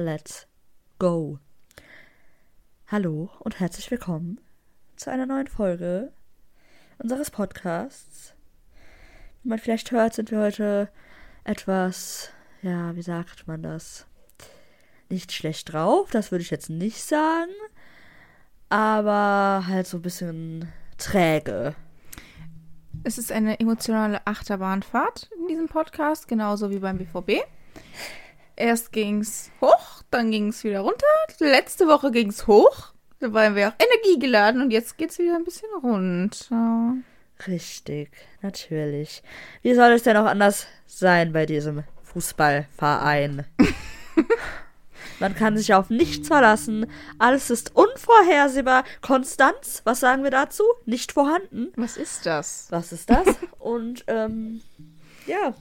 let's go. Hallo und herzlich willkommen zu einer neuen Folge unseres Podcasts. Wie man vielleicht hört, sind wir heute etwas, ja, wie sagt man das? Nicht schlecht drauf, das würde ich jetzt nicht sagen, aber halt so ein bisschen träge. Es ist eine emotionale Achterbahnfahrt in diesem Podcast, genauso wie beim BVB. Erst ging's hoch, dann ging's wieder runter. Letzte Woche ging's hoch. Da waren wir auch energiegeladen und jetzt geht's wieder ein bisschen runter. Richtig, natürlich. Wie soll es denn auch anders sein bei diesem Fußballverein? Man kann sich auf nichts verlassen. Alles ist unvorhersehbar. Konstanz, was sagen wir dazu? Nicht vorhanden. Was ist das? Was ist das? Und ähm, ja,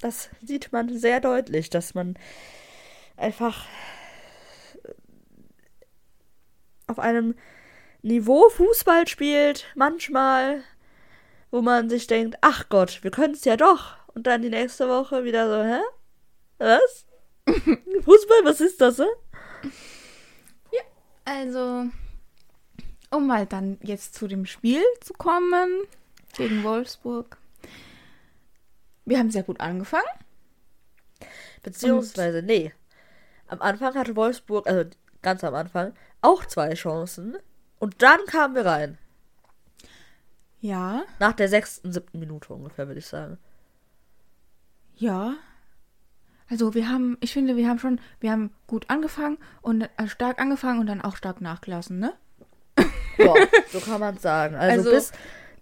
das sieht man sehr deutlich, dass man einfach auf einem Niveau Fußball spielt, manchmal, wo man sich denkt, ach Gott, wir können es ja doch. Und dann die nächste Woche wieder so, hä? Was? Fußball, was ist das, hä? Ja, also, um mal dann jetzt zu dem Spiel zu kommen gegen Wolfsburg. Wir haben sehr gut angefangen. Beziehungsweise, nee. Am Anfang hatte Wolfsburg, also ganz am Anfang, auch zwei Chancen. Und dann kamen wir rein. Ja, Nach der sechsten, siebten Minute ungefähr, würde ich sagen. ja. Also wir haben, ich finde, wir haben schon, wir haben gut angefangen und äh, stark angefangen und dann auch stark nachgelassen, ne? Ja, so kann man sagen. Also, Also- bis,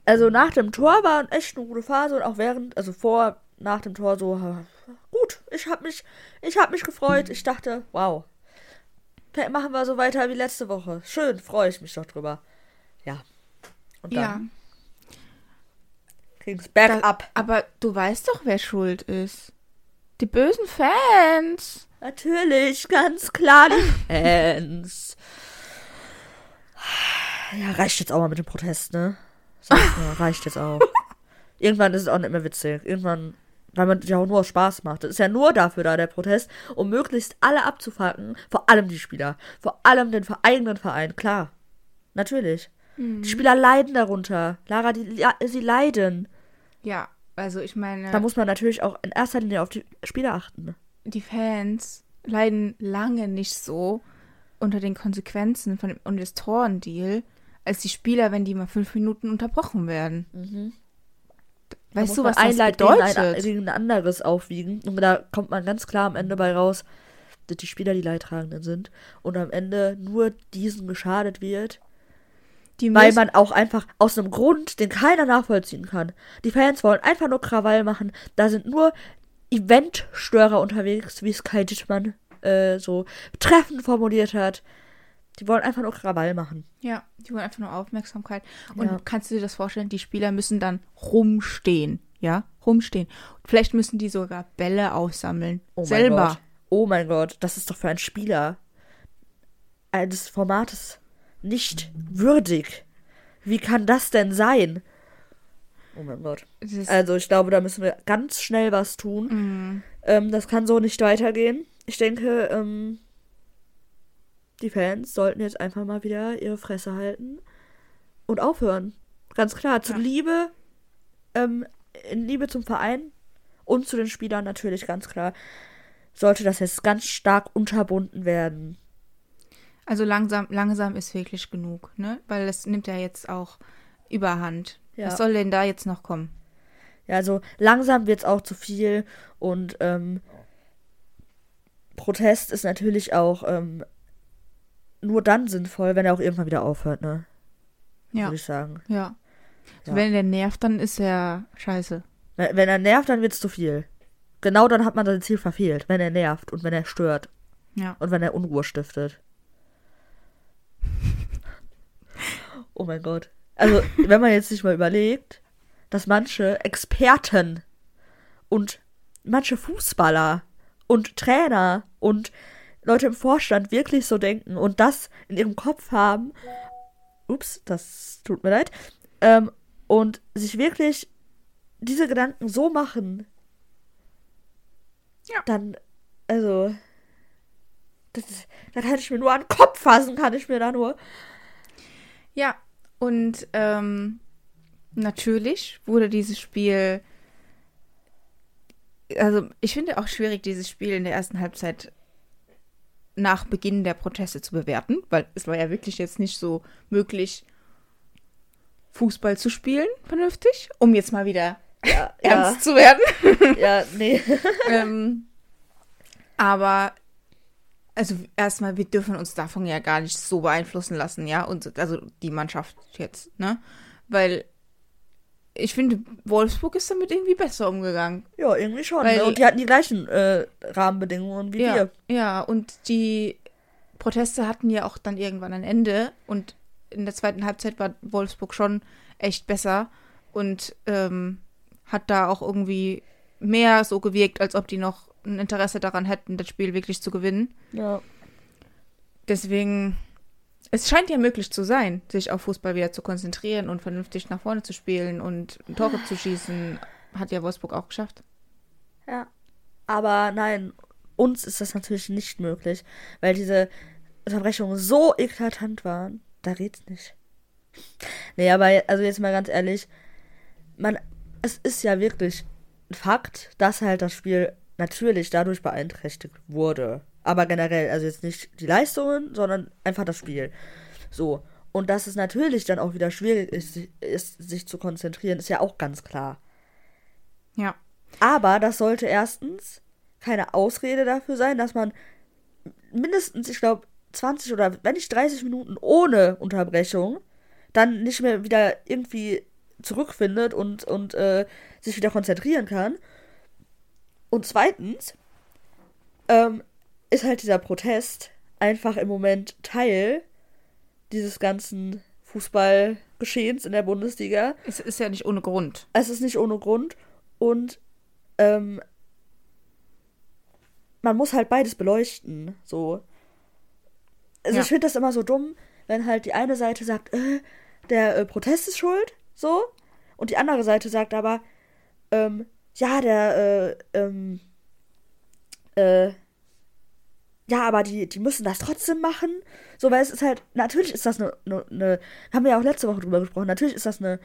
also nach dem Tor war echt eine gute Phase und auch während, also vor, nach dem Tor so, gut, ich habe mich, ich habe mich gefreut. Ich dachte, wow, machen wir so weiter wie letzte Woche. Schön, freue ich mich doch drüber. Ja. Und dann Ja. ging's bergab. aber du weißt doch, wer schuld ist. Die bösen Fans. Natürlich, ganz klar die Fans. Ja, reicht jetzt auch mal mit dem Protest, ne? Sag ich mal, reicht jetzt auch. Irgendwann ist es auch nicht mehr witzig. Irgendwann, weil man ja auch nur aus Spaß macht. Das ist ja nur dafür da, der Protest, um möglichst alle abzufacken. Vor allem die Spieler. Vor allem den eigenen Verein, klar. Natürlich. Die Spieler leiden darunter. Lara, die, ja, sie leiden. Ja, also ich meine, Da muss man natürlich auch in erster Linie auf die Spieler achten. die Fans leiden lange nicht so unter den Konsequenzen von dem Investorendeal, als die Spieler, wenn die mal fünf Minuten unterbrochen werden. Mhm. Da Weißt muss du, was ein das gegen ein, bedeutet? gegen ein anderes aufwiegen. Und da kommt man ganz klar am Ende bei raus, dass die Spieler die Leidtragenden sind. Und am Ende nur diesen geschadet wird, Die weil man auch einfach aus einem Grund, den keiner nachvollziehen kann. Die Fans wollen einfach nur Krawall machen. Da sind nur Eventstörer unterwegs, wie Sky Dittmann äh, so treffend formuliert hat. Die wollen einfach nur Krawall machen. Ja, die wollen einfach nur Aufmerksamkeit. Und Ja. kannst du dir das vorstellen, die Spieler müssen dann rumstehen, ja? Rumstehen. Vielleicht müssen die sogar Bälle aussammeln. Oh mein selber. Gott. Oh mein Gott, das ist doch für einen Spieler eines Formates nicht würdig. Wie kann das denn sein? Oh mein Gott. Also ich glaube, da müssen wir ganz schnell was tun. Mm, Ähm, das kann so nicht weitergehen. Ich denke, ähm, die Fans sollten jetzt einfach mal wieder ihre Fresse halten und aufhören. Ganz klar, zu Ja. Liebe, ähm, in Liebe zum Verein und zu den Spielern natürlich ganz klar, sollte das jetzt ganz stark unterbunden werden. Also langsam, langsam ist wirklich genug, ne? Weil das nimmt ja jetzt auch überhand. Ja. Was soll denn da jetzt noch kommen? Ja, also langsam wird's auch zu viel und ähm, Protest ist natürlich auch ähm, nur dann sinnvoll, wenn er auch irgendwann wieder aufhört, ne? Ja, Würde ich sagen. ja. Ja. Wenn der nervt, dann ist er scheiße. Wenn, wenn er nervt, dann wird's zu viel. Genau dann hat man sein Ziel verfehlt, wenn er nervt und wenn er stört Ja. und wenn er Unruhe stiftet. oh mein Gott. Also, wenn man jetzt sich mal überlegt, dass manche Experten und manche Fußballer und Trainer und Leute im Vorstand wirklich so denken und das in ihrem Kopf haben, ups, das tut mir leid, ähm, und sich wirklich diese Gedanken so machen, Ja. dann, also, das, da kann ich mir nur an den Kopf fassen, kann ich mir da nur. Ja, und ähm, natürlich wurde dieses Spiel. Also, ich finde auch schwierig, dieses Spiel in der ersten Halbzeit nach Beginn der Proteste zu bewerten, weil es war ja wirklich jetzt nicht so möglich, Fußball zu spielen, vernünftig, um jetzt mal wieder Ja, ernst zu werden. ja, nee. ähm, aber also erstmal, wir dürfen uns davon ja gar nicht so beeinflussen lassen, ja, und also die Mannschaft jetzt, ne? Weil ich finde, Wolfsburg ist damit irgendwie besser umgegangen. Ja, irgendwie schon. Weil- ne? Und die hatten die gleichen äh, Rahmenbedingungen wie Ja, wir. ja, und die Proteste hatten ja auch dann irgendwann ein Ende und in der zweiten Halbzeit war Wolfsburg schon echt besser und ähm, hat da auch irgendwie mehr so gewirkt, als ob die noch ein Interesse daran hätten, das Spiel wirklich zu gewinnen. Ja. Deswegen, es scheint ja möglich zu sein, sich auf Fußball wieder zu konzentrieren und vernünftig nach vorne zu spielen und Tore zu schießen. Hat ja Wolfsburg auch geschafft. Ja. Aber nein, uns ist das natürlich nicht möglich, weil diese Unterbrechungen so eklatant waren. Da geht's nicht. Nee, aber also jetzt mal ganz ehrlich, man, es ist ja wirklich ein Fakt, dass halt das Spiel natürlich dadurch beeinträchtigt wurde. Aber generell, also jetzt nicht die Leistungen, sondern einfach das Spiel. So. Und dass es natürlich dann auch wieder schwierig ist, sich- ist, sich zu konzentrieren, ist ja auch ganz klar. Ja. Aber das sollte erstens keine Ausrede dafür sein, dass man mindestens, ich glaube, 20 oder wenn nicht 30 Minuten ohne Unterbrechung dann nicht mehr wieder irgendwie zurückfindet und, und äh, sich wieder konzentrieren kann. Und zweitens ähm, ist halt dieser Protest einfach im Moment Teil dieses ganzen Fußballgeschehens in der Bundesliga. Es ist ja nicht ohne Grund. Es ist nicht ohne Grund und ähm, man muss halt beides beleuchten. So. Also Ja. ich finde das immer so dumm, wenn halt die eine Seite sagt, äh, der äh, Protest ist schuld, so, und die andere Seite sagt aber, ähm, ja, der, äh, ähm, äh, ja, aber die, die müssen das trotzdem machen. So, weil es ist halt, natürlich ist das eine, eine, eine haben wir ja auch letzte Woche drüber gesprochen, natürlich ist das eine,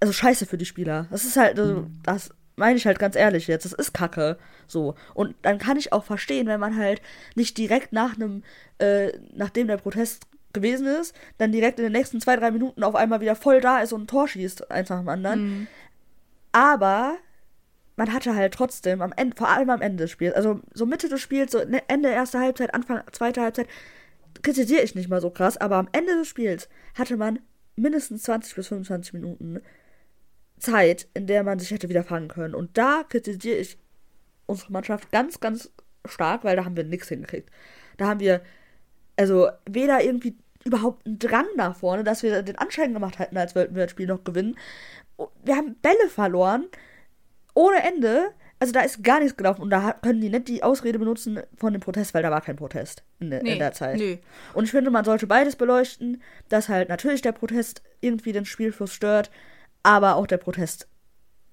also scheiße für die Spieler. Das ist halt, also, das meine ich halt ganz ehrlich jetzt, das ist Kacke. So. Und dann kann ich auch verstehen, wenn man halt nicht direkt nach einem, äh, nachdem der Protest gewesen ist, dann direkt in den nächsten zwei, drei Minuten auf einmal wieder voll da ist und ein Tor schießt, eins nach dem anderen. Aber man hatte halt trotzdem am Ende, vor allem am Ende des Spiels, also so Mitte des Spiels, so ne- Ende erster Halbzeit, Anfang zweiter Halbzeit, kritisiere ich nicht mal so krass, aber am Ende des Spiels hatte man mindestens 20 bis 25 Minuten Zeit, in der man sich hätte wieder fangen können. Und da kritisiere ich unsere Mannschaft ganz, ganz stark, weil da haben wir nichts hingekriegt. Da haben wir, also weder irgendwie überhaupt einen Drang nach vorne, dass wir den Anschein gemacht hätten, als wollten wir das Spiel noch gewinnen. Wir haben Bälle verloren, ohne Ende. Also da ist gar nichts gelaufen und da können die nicht die Ausrede benutzen von dem Protest, weil da war kein Protest in, der- in der Zeit. Nö. Und ich finde, man sollte beides beleuchten, dass halt natürlich der Protest irgendwie den Spielfluss stört, aber auch der Protest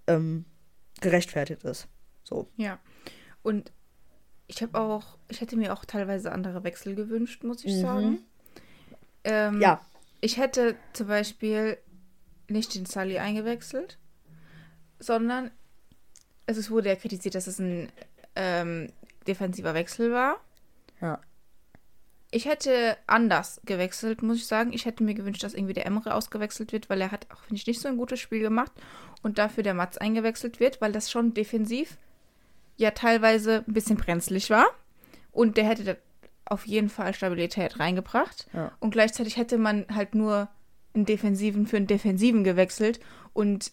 ähm, gerechtfertigt ist. So. Ja. Und ich habe auch, ich hätte mir auch teilweise andere Wechsel gewünscht, muss ich sagen. Ähm, Ja. Ich hätte zum Beispiel nicht den Sully eingewechselt, sondern also es wurde ja kritisiert, dass es ein ähm, defensiver Wechsel war. Ja. Ich hätte anders gewechselt, muss ich sagen. Ich hätte mir gewünscht, dass irgendwie der Emre ausgewechselt wird, weil er hat auch, finde ich, nicht so ein gutes Spiel gemacht. Und dafür der Mats eingewechselt wird, weil das schon defensiv ja teilweise ein bisschen brenzlig war. Und der hätte da auf jeden Fall Stabilität reingebracht. Ja. Und gleichzeitig hätte man halt nur einen Defensiven für einen Defensiven gewechselt. Und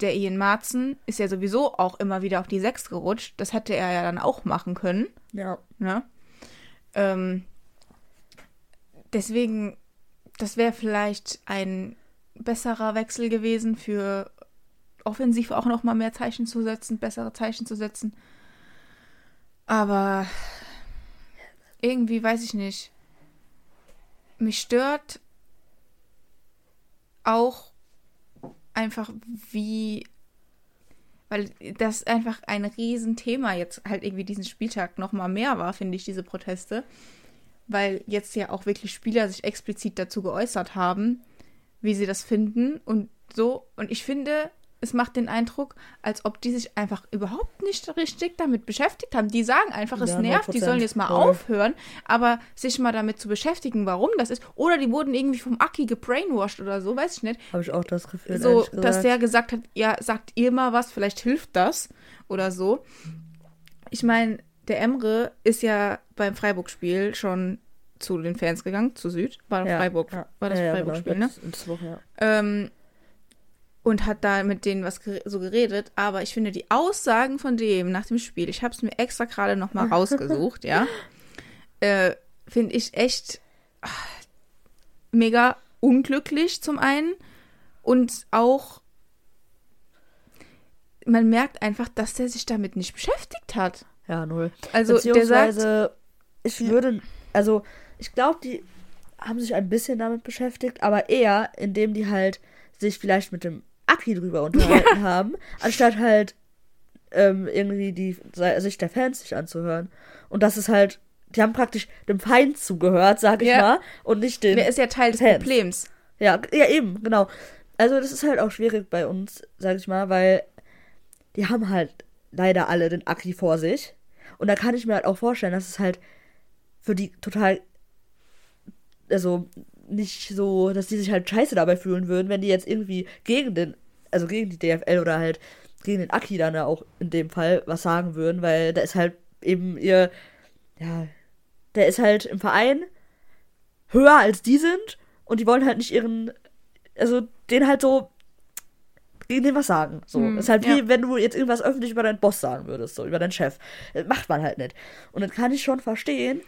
der Ian Marzen ist ja sowieso auch immer wieder auf die Sechs gerutscht. Das hätte er ja dann auch machen können. Ja. Ne? Ähm, deswegen, das wäre vielleicht ein besserer Wechsel gewesen für offensiv auch noch mal mehr Zeichen zu setzen, bessere Zeichen zu setzen. Aber irgendwie weiß ich nicht. Mich stört auch einfach, wie, weil das einfach ein Riesenthema jetzt halt irgendwie diesen Spieltag nochmal mehr war, finde ich, diese Proteste. Weil jetzt ja auch wirklich Spieler sich explizit dazu geäußert haben, wie sie das finden und so. Und ich finde, es macht den Eindruck, als ob die sich einfach überhaupt nicht richtig damit beschäftigt haben. Die sagen einfach, es Ja, nervt, die 100%. sollen jetzt mal Voll. aufhören, aber sich mal damit zu beschäftigen, warum das ist. Oder die wurden irgendwie vom Aki gebrainwashed oder so, weiß ich nicht. Habe ich auch das Gefühl. So, dass der gesagt hat, ja, sagt ihr mal was, vielleicht hilft das oder so. Ich meine, der Emre ist ja beim Freiburg-Spiel schon zu den Fans gegangen, zu Süd. War Ja, Freiburg, ja. war das Ja, ja, Freiburg-Spiel, genau. ne? Letzte Woche, ja. Ähm, und hat da mit denen was so geredet. Aber ich finde die Aussagen von dem nach dem Spiel, ich habe es mir extra gerade noch mal rausgesucht, ja, äh, finde ich echt ah, mega unglücklich zum einen und auch man merkt einfach, dass der sich damit nicht beschäftigt hat. Ja, null. Also der sagt, ich würde, also ich glaube, die haben sich ein bisschen damit beschäftigt, aber eher, indem die halt sich vielleicht mit dem Aki drüber unterhalten haben, anstatt halt ähm, irgendwie die Sicht der Fans sich anzuhören. Und das ist halt, die haben praktisch dem Feind zugehört, sag ich Ja. mal, und nicht den. der ist ja Teil des Fans. Problems. Ja, ja, eben, genau. Also das ist halt auch schwierig bei uns, sag ich mal, weil die haben halt leider alle den Aki vor sich. Und da kann ich mir halt auch vorstellen, dass es halt für die total, also nicht so, dass die sich halt scheiße dabei fühlen würden, wenn die jetzt irgendwie gegen den, also gegen die DFL oder halt gegen den Aki dann auch in dem Fall was sagen würden, weil da ist halt eben ihr, ja, der ist halt im Verein höher als die sind und die wollen halt nicht ihren, also den halt so gegen den was sagen. So. Hm, ist halt wie, ja. wenn du jetzt irgendwas öffentlich über deinen Boss sagen würdest, so über deinen Chef. Das macht man halt nicht. Und das kann ich schon verstehen,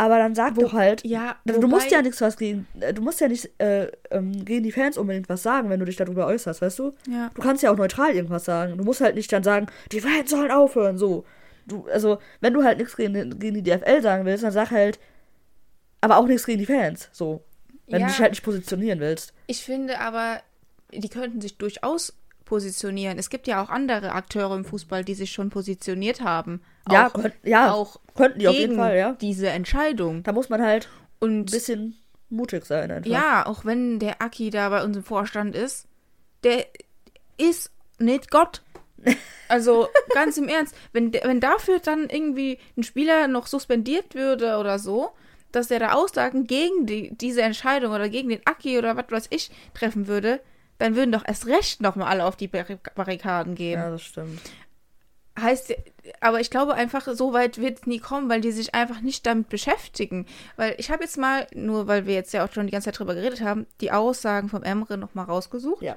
aber dann sag Wo- doch halt, Ja, du musst wobei- ja nichts was gegen, äh, du musst ja nicht äh, ähm, gegen die Fans unbedingt was sagen, wenn du dich darüber äußerst, weißt du? Ja. Du kannst ja auch neutral irgendwas sagen. Du musst halt nicht dann sagen, die Fans sollen aufhören, so. Du, also, wenn du halt nichts gegen, gegen die DFL sagen willst, dann sag halt, aber auch nichts gegen die Fans, so. Wenn Ja. du dich halt nicht positionieren willst. Ich finde aber, die könnten sich durchaus positionieren. Es gibt ja auch andere Akteure im Fußball, die sich schon positioniert haben. Ja, auch, könnt, ja auch könnten die auf jeden Fall, ja. diese Entscheidung. Da muss man halt ein Und bisschen mutig sein einfach. ja, auch wenn der Aki da bei uns im Vorstand ist, der ist nicht Gott. Also ganz im Ernst, wenn, wenn dafür dann irgendwie ein Spieler noch suspendiert würde oder so, dass der da Aussagen gegen die, diese Entscheidung oder gegen den Aki oder was weiß ich treffen würde, dann würden doch erst recht nochmal alle auf die Barrik- Barrikaden gehen. Ja, das stimmt. Heißt, aber ich glaube einfach, so weit wird es nie kommen, weil die sich einfach nicht damit beschäftigen. Weil ich habe jetzt mal, nur weil wir jetzt ja auch schon die ganze Zeit drüber geredet haben, die Aussagen vom Emre nochmal rausgesucht. Ja.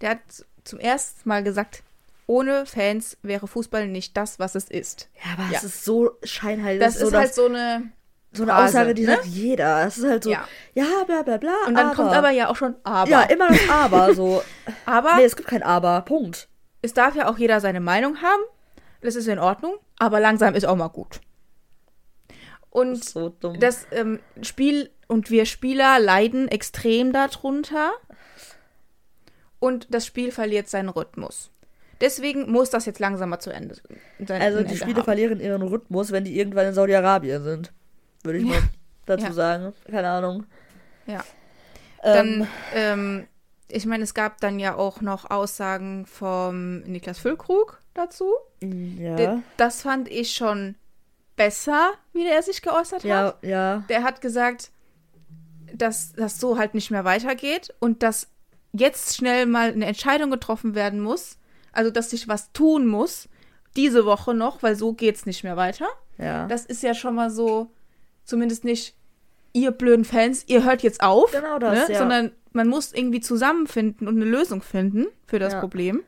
Der hat zum ersten Mal gesagt, ohne Fans wäre Fußball nicht das, was es ist. Ja, aber Ja. es ist so scheinheilig. Das so, ist halt so eine. So eine Phrase, Aussage, die ne? sagt jeder. Es ist halt so, ja, Ja. bla bla bla. Und dann aber. kommt aber ja auch schon aber. Ja, immer das Aber. So. aber nee, es gibt kein Aber. Punkt. es darf ja auch jeder seine Meinung haben. Das ist in Ordnung. Aber langsam ist auch mal gut. Und So dumm. das ähm, Spiel und wir Spieler leiden extrem darunter und das Spiel verliert seinen Rhythmus. Deswegen muss das jetzt langsam mal zu Ende sein. also die Ende Spiele haben. verlieren ihren Rhythmus, wenn die irgendwann in Saudi-Arabien sind. Würde ich mal dazu Ja. sagen. Keine Ahnung. Ja. Ähm, Dann, ähm, ich meine, es gab dann ja auch noch Aussagen vom Niklas Füllkrug dazu. ja. Das fand ich schon besser, wie der sich geäußert hat. ja, ja. Der hat gesagt, dass das so halt nicht mehr weitergeht und dass jetzt schnell mal eine Entscheidung getroffen werden muss. Also, dass sich was tun muss, diese Woche noch, weil so geht's nicht mehr weiter. Ja. Das ist ja schon mal so, zumindest nicht, ihr blöden Fans, ihr hört jetzt auf. Genau das, ne? ja. Sondern man muss irgendwie zusammenfinden und eine Lösung finden für das Ja. Problem.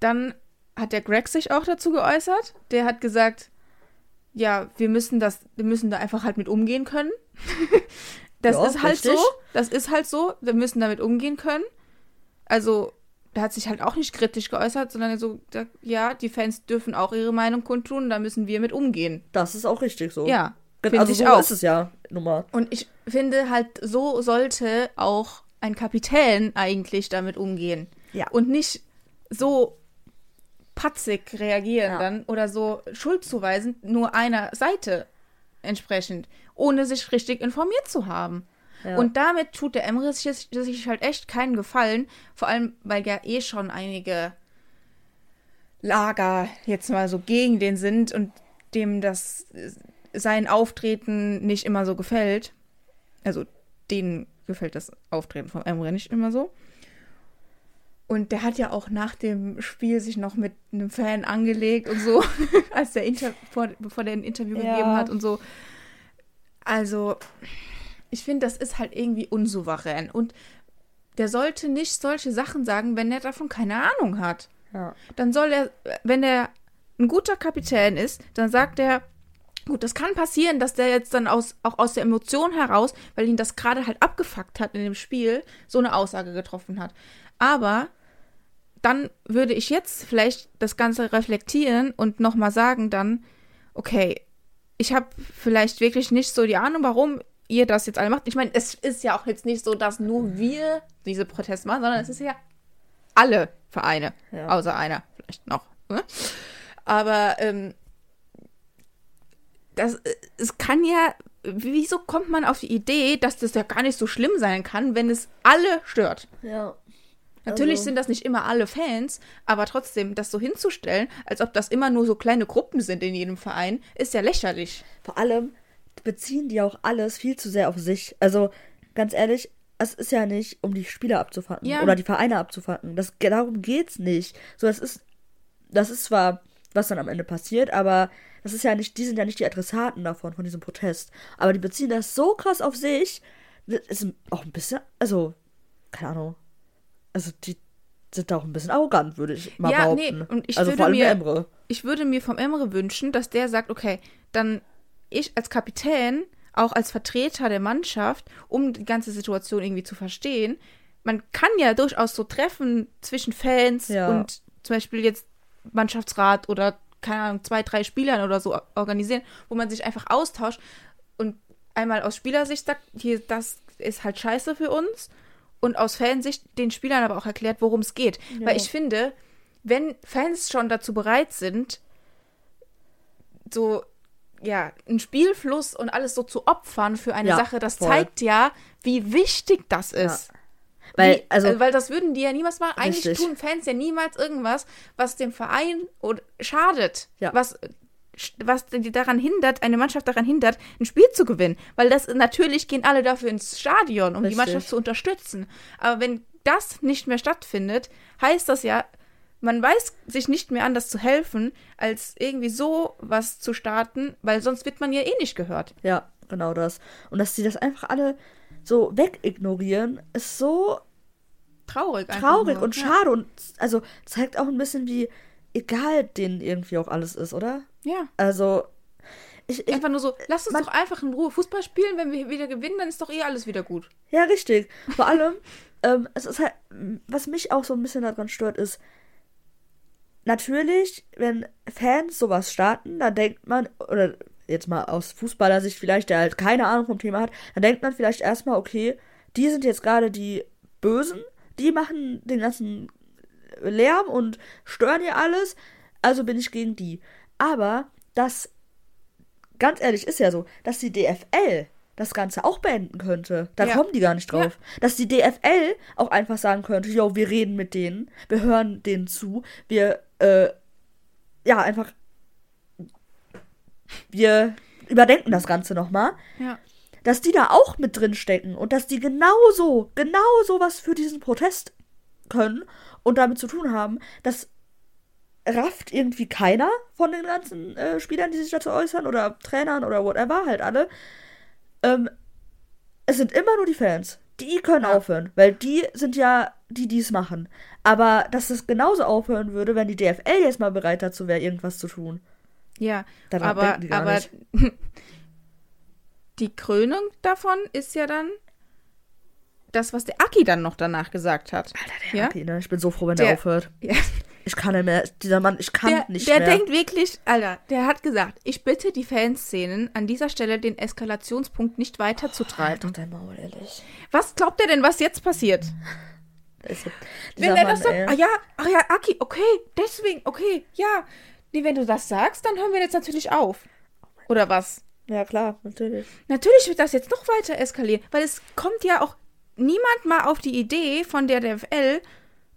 Dann hat der Greg sich auch dazu geäußert. Der hat gesagt, ja, wir müssen das, wir müssen da einfach halt mit umgehen können. das Ja, ist halt richtig. so. Das ist halt so. Wir müssen damit umgehen können. Also, der hat sich halt auch nicht kritisch geäußert, sondern so, ja, die Fans dürfen auch ihre Meinung kundtun, da müssen wir mit umgehen. Das ist auch richtig so. Ja, finde also ich so auch. ist es ja, Nummer. Und ich finde halt, so sollte auch ein Kapitän eigentlich damit umgehen. Ja. Und nicht so patzig reagieren Ja. dann oder so schuldzuweisend nur einer Seite entsprechend, ohne sich richtig informiert zu haben. Ja. Und damit tut der Emre sich, sich halt echt keinen Gefallen, vor allem weil ja eh schon einige Lager jetzt mal so gegen den sind und dem das äh, sein Auftreten nicht immer so gefällt. Also denen gefällt das Auftreten von Emre nicht immer so. Und der hat ja auch nach dem Spiel sich noch mit einem Fan angelegt und so, als der Inter vor, bevor der ein Interview Ja. gegeben hat und so. Also, ich finde, das ist halt irgendwie unsouverän. Und der sollte nicht solche Sachen sagen, wenn er davon keine Ahnung hat. ja. Dann soll er, wenn er ein guter Kapitän ist, dann sagt er, gut, das kann passieren, dass der jetzt dann aus, auch aus der Emotion heraus, weil ihn das gerade halt abgefuckt hat in dem Spiel, so eine Aussage getroffen hat. Aber dann würde ich jetzt vielleicht das Ganze reflektieren und nochmal sagen dann, okay, ich habe vielleicht wirklich nicht so die Ahnung, warum ihr das jetzt alle macht. Ich meine, es ist ja auch jetzt nicht so, dass nur wir diese Proteste machen, sondern es ist ja alle Vereine, Ja. außer einer vielleicht noch. Ne? Aber ähm, das, äh, es kann ja, wieso kommt man auf die Idee, dass das ja gar nicht so schlimm sein kann, wenn es alle stört? Ja. Natürlich Also- sind das nicht immer alle Fans, aber trotzdem, das so hinzustellen, als ob das immer nur so kleine Gruppen sind in jedem Verein, ist ja lächerlich. Vor allem beziehen die auch alles viel zu sehr auf sich. Also, ganz ehrlich, es ist ja nicht, um die Spieler abzufacken Ja. oder die Vereine abzufacken. Das, darum geht's nicht. So, das ist, das ist zwar, was dann am Ende passiert, aber das ist ja nicht, die sind ja nicht die Adressaten davon, von diesem Protest. Aber die beziehen das so krass auf sich, das ist auch ein bisschen, also, keine Ahnung. Also, die sind da auch ein bisschen arrogant, würde ich mal Ja, nee, behaupten. und ich also würde vor allem mir- Emre. Ich würde mir vom Emre wünschen, dass der sagt, okay, dann ich als Kapitän, auch als Vertreter der Mannschaft, um die ganze Situation irgendwie zu verstehen, man kann ja durchaus so Treffen zwischen Fans Ja. und zum Beispiel jetzt Mannschaftsrat oder keine Ahnung, zwei, drei Spielern oder so organisieren, wo man sich einfach austauscht und einmal aus Spielersicht sagt, hier, das ist halt scheiße für uns und aus Fansicht den Spielern aber auch erklärt, worum es geht. Ja. Weil ich finde, wenn Fans schon dazu bereit sind, so, ja, einen Spielfluss und alles so zu opfern für eine Ja, Sache, das voll. zeigt ja, wie wichtig das ist. Weil, Wie, also, äh, weil das würden die ja niemals machen. Eigentlich Richtig. tun Fans ja niemals irgendwas, was dem Verein oder schadet. Ja. Was, was die daran hindert, eine Mannschaft daran hindert, ein Spiel zu gewinnen. Weil das natürlich gehen alle dafür ins Stadion, um die Richtig. Mannschaft zu unterstützen. Aber wenn das nicht mehr stattfindet, heißt das ja, man weiß sich nicht mehr anders zu helfen, als irgendwie so was zu starten, weil sonst wird man ja eh nicht gehört. Ja, genau das. Und dass sie das einfach alle so wegignorieren, ist so Traurig. traurig und Ja. schade und also zeigt auch ein bisschen, wie egal denen irgendwie auch alles ist, oder? Ja. Also, ich, ich Einfach nur so, lass uns doch einfach in Ruhe Fußball spielen, wenn wir wieder gewinnen, dann ist doch eh alles wieder gut. ja, richtig. Vor allem, ähm, es ist halt, was mich auch so ein bisschen daran stört, ist, natürlich, wenn Fans sowas starten, dann denkt man, oder jetzt mal aus Fußballersicht vielleicht, der halt keine Ahnung vom Thema hat, dann denkt man vielleicht erstmal, okay, die sind jetzt gerade die Bösen, die machen den ganzen Lärm und stören hier alles, also bin ich gegen die. Aber das, ganz ehrlich, ist ja so, dass die DFL das Ganze auch beenden könnte. Da Ja. kommen die gar nicht drauf. Dass die DFL auch einfach sagen könnte, jo, wir reden mit denen, wir hören denen zu, wir, äh, ja, einfach, wir überdenken das Ganze nochmal Ja. dass die da auch mit drin stecken und dass die genauso, genauso was für diesen Protest können und damit zu tun haben, das rafft irgendwie keiner von den ganzen äh, Spielern, die sich dazu äußern oder Trainern oder whatever, halt alle. Ähm, es sind immer nur die Fans. Die können Ja. aufhören, weil die sind ja die, die es machen. Aber dass es genauso aufhören würde, wenn die DFL jetzt mal bereit dazu wäre, irgendwas zu tun. Ja, Daran aber, die aber nicht. die Krönung davon ist ja dann das, was der Aki dann noch danach gesagt hat. Alter, der Ja? Aki, ne? Ich bin so froh, wenn Der- der aufhört. Ja. Ich kann nicht mehr. Dieser Mann, ich kann Der, nicht der mehr. denkt wirklich, Alter, der hat gesagt, ich bitte die Fanszenen an dieser Stelle den Eskalationspunkt nicht halt weiterzutreiben. doch dein Maul, ehrlich. Was glaubt er denn, was jetzt passiert? Da ist so- Wenn er das sagt, ey. ah ja, ach ja, Aki, okay, deswegen, okay, ja. Nee, wenn du das sagst, dann hören wir jetzt natürlich auf. Oder was? Ja, klar, natürlich. Natürlich wird das jetzt noch weiter eskalieren, weil es kommt ja auch niemand mal auf die Idee von der DFL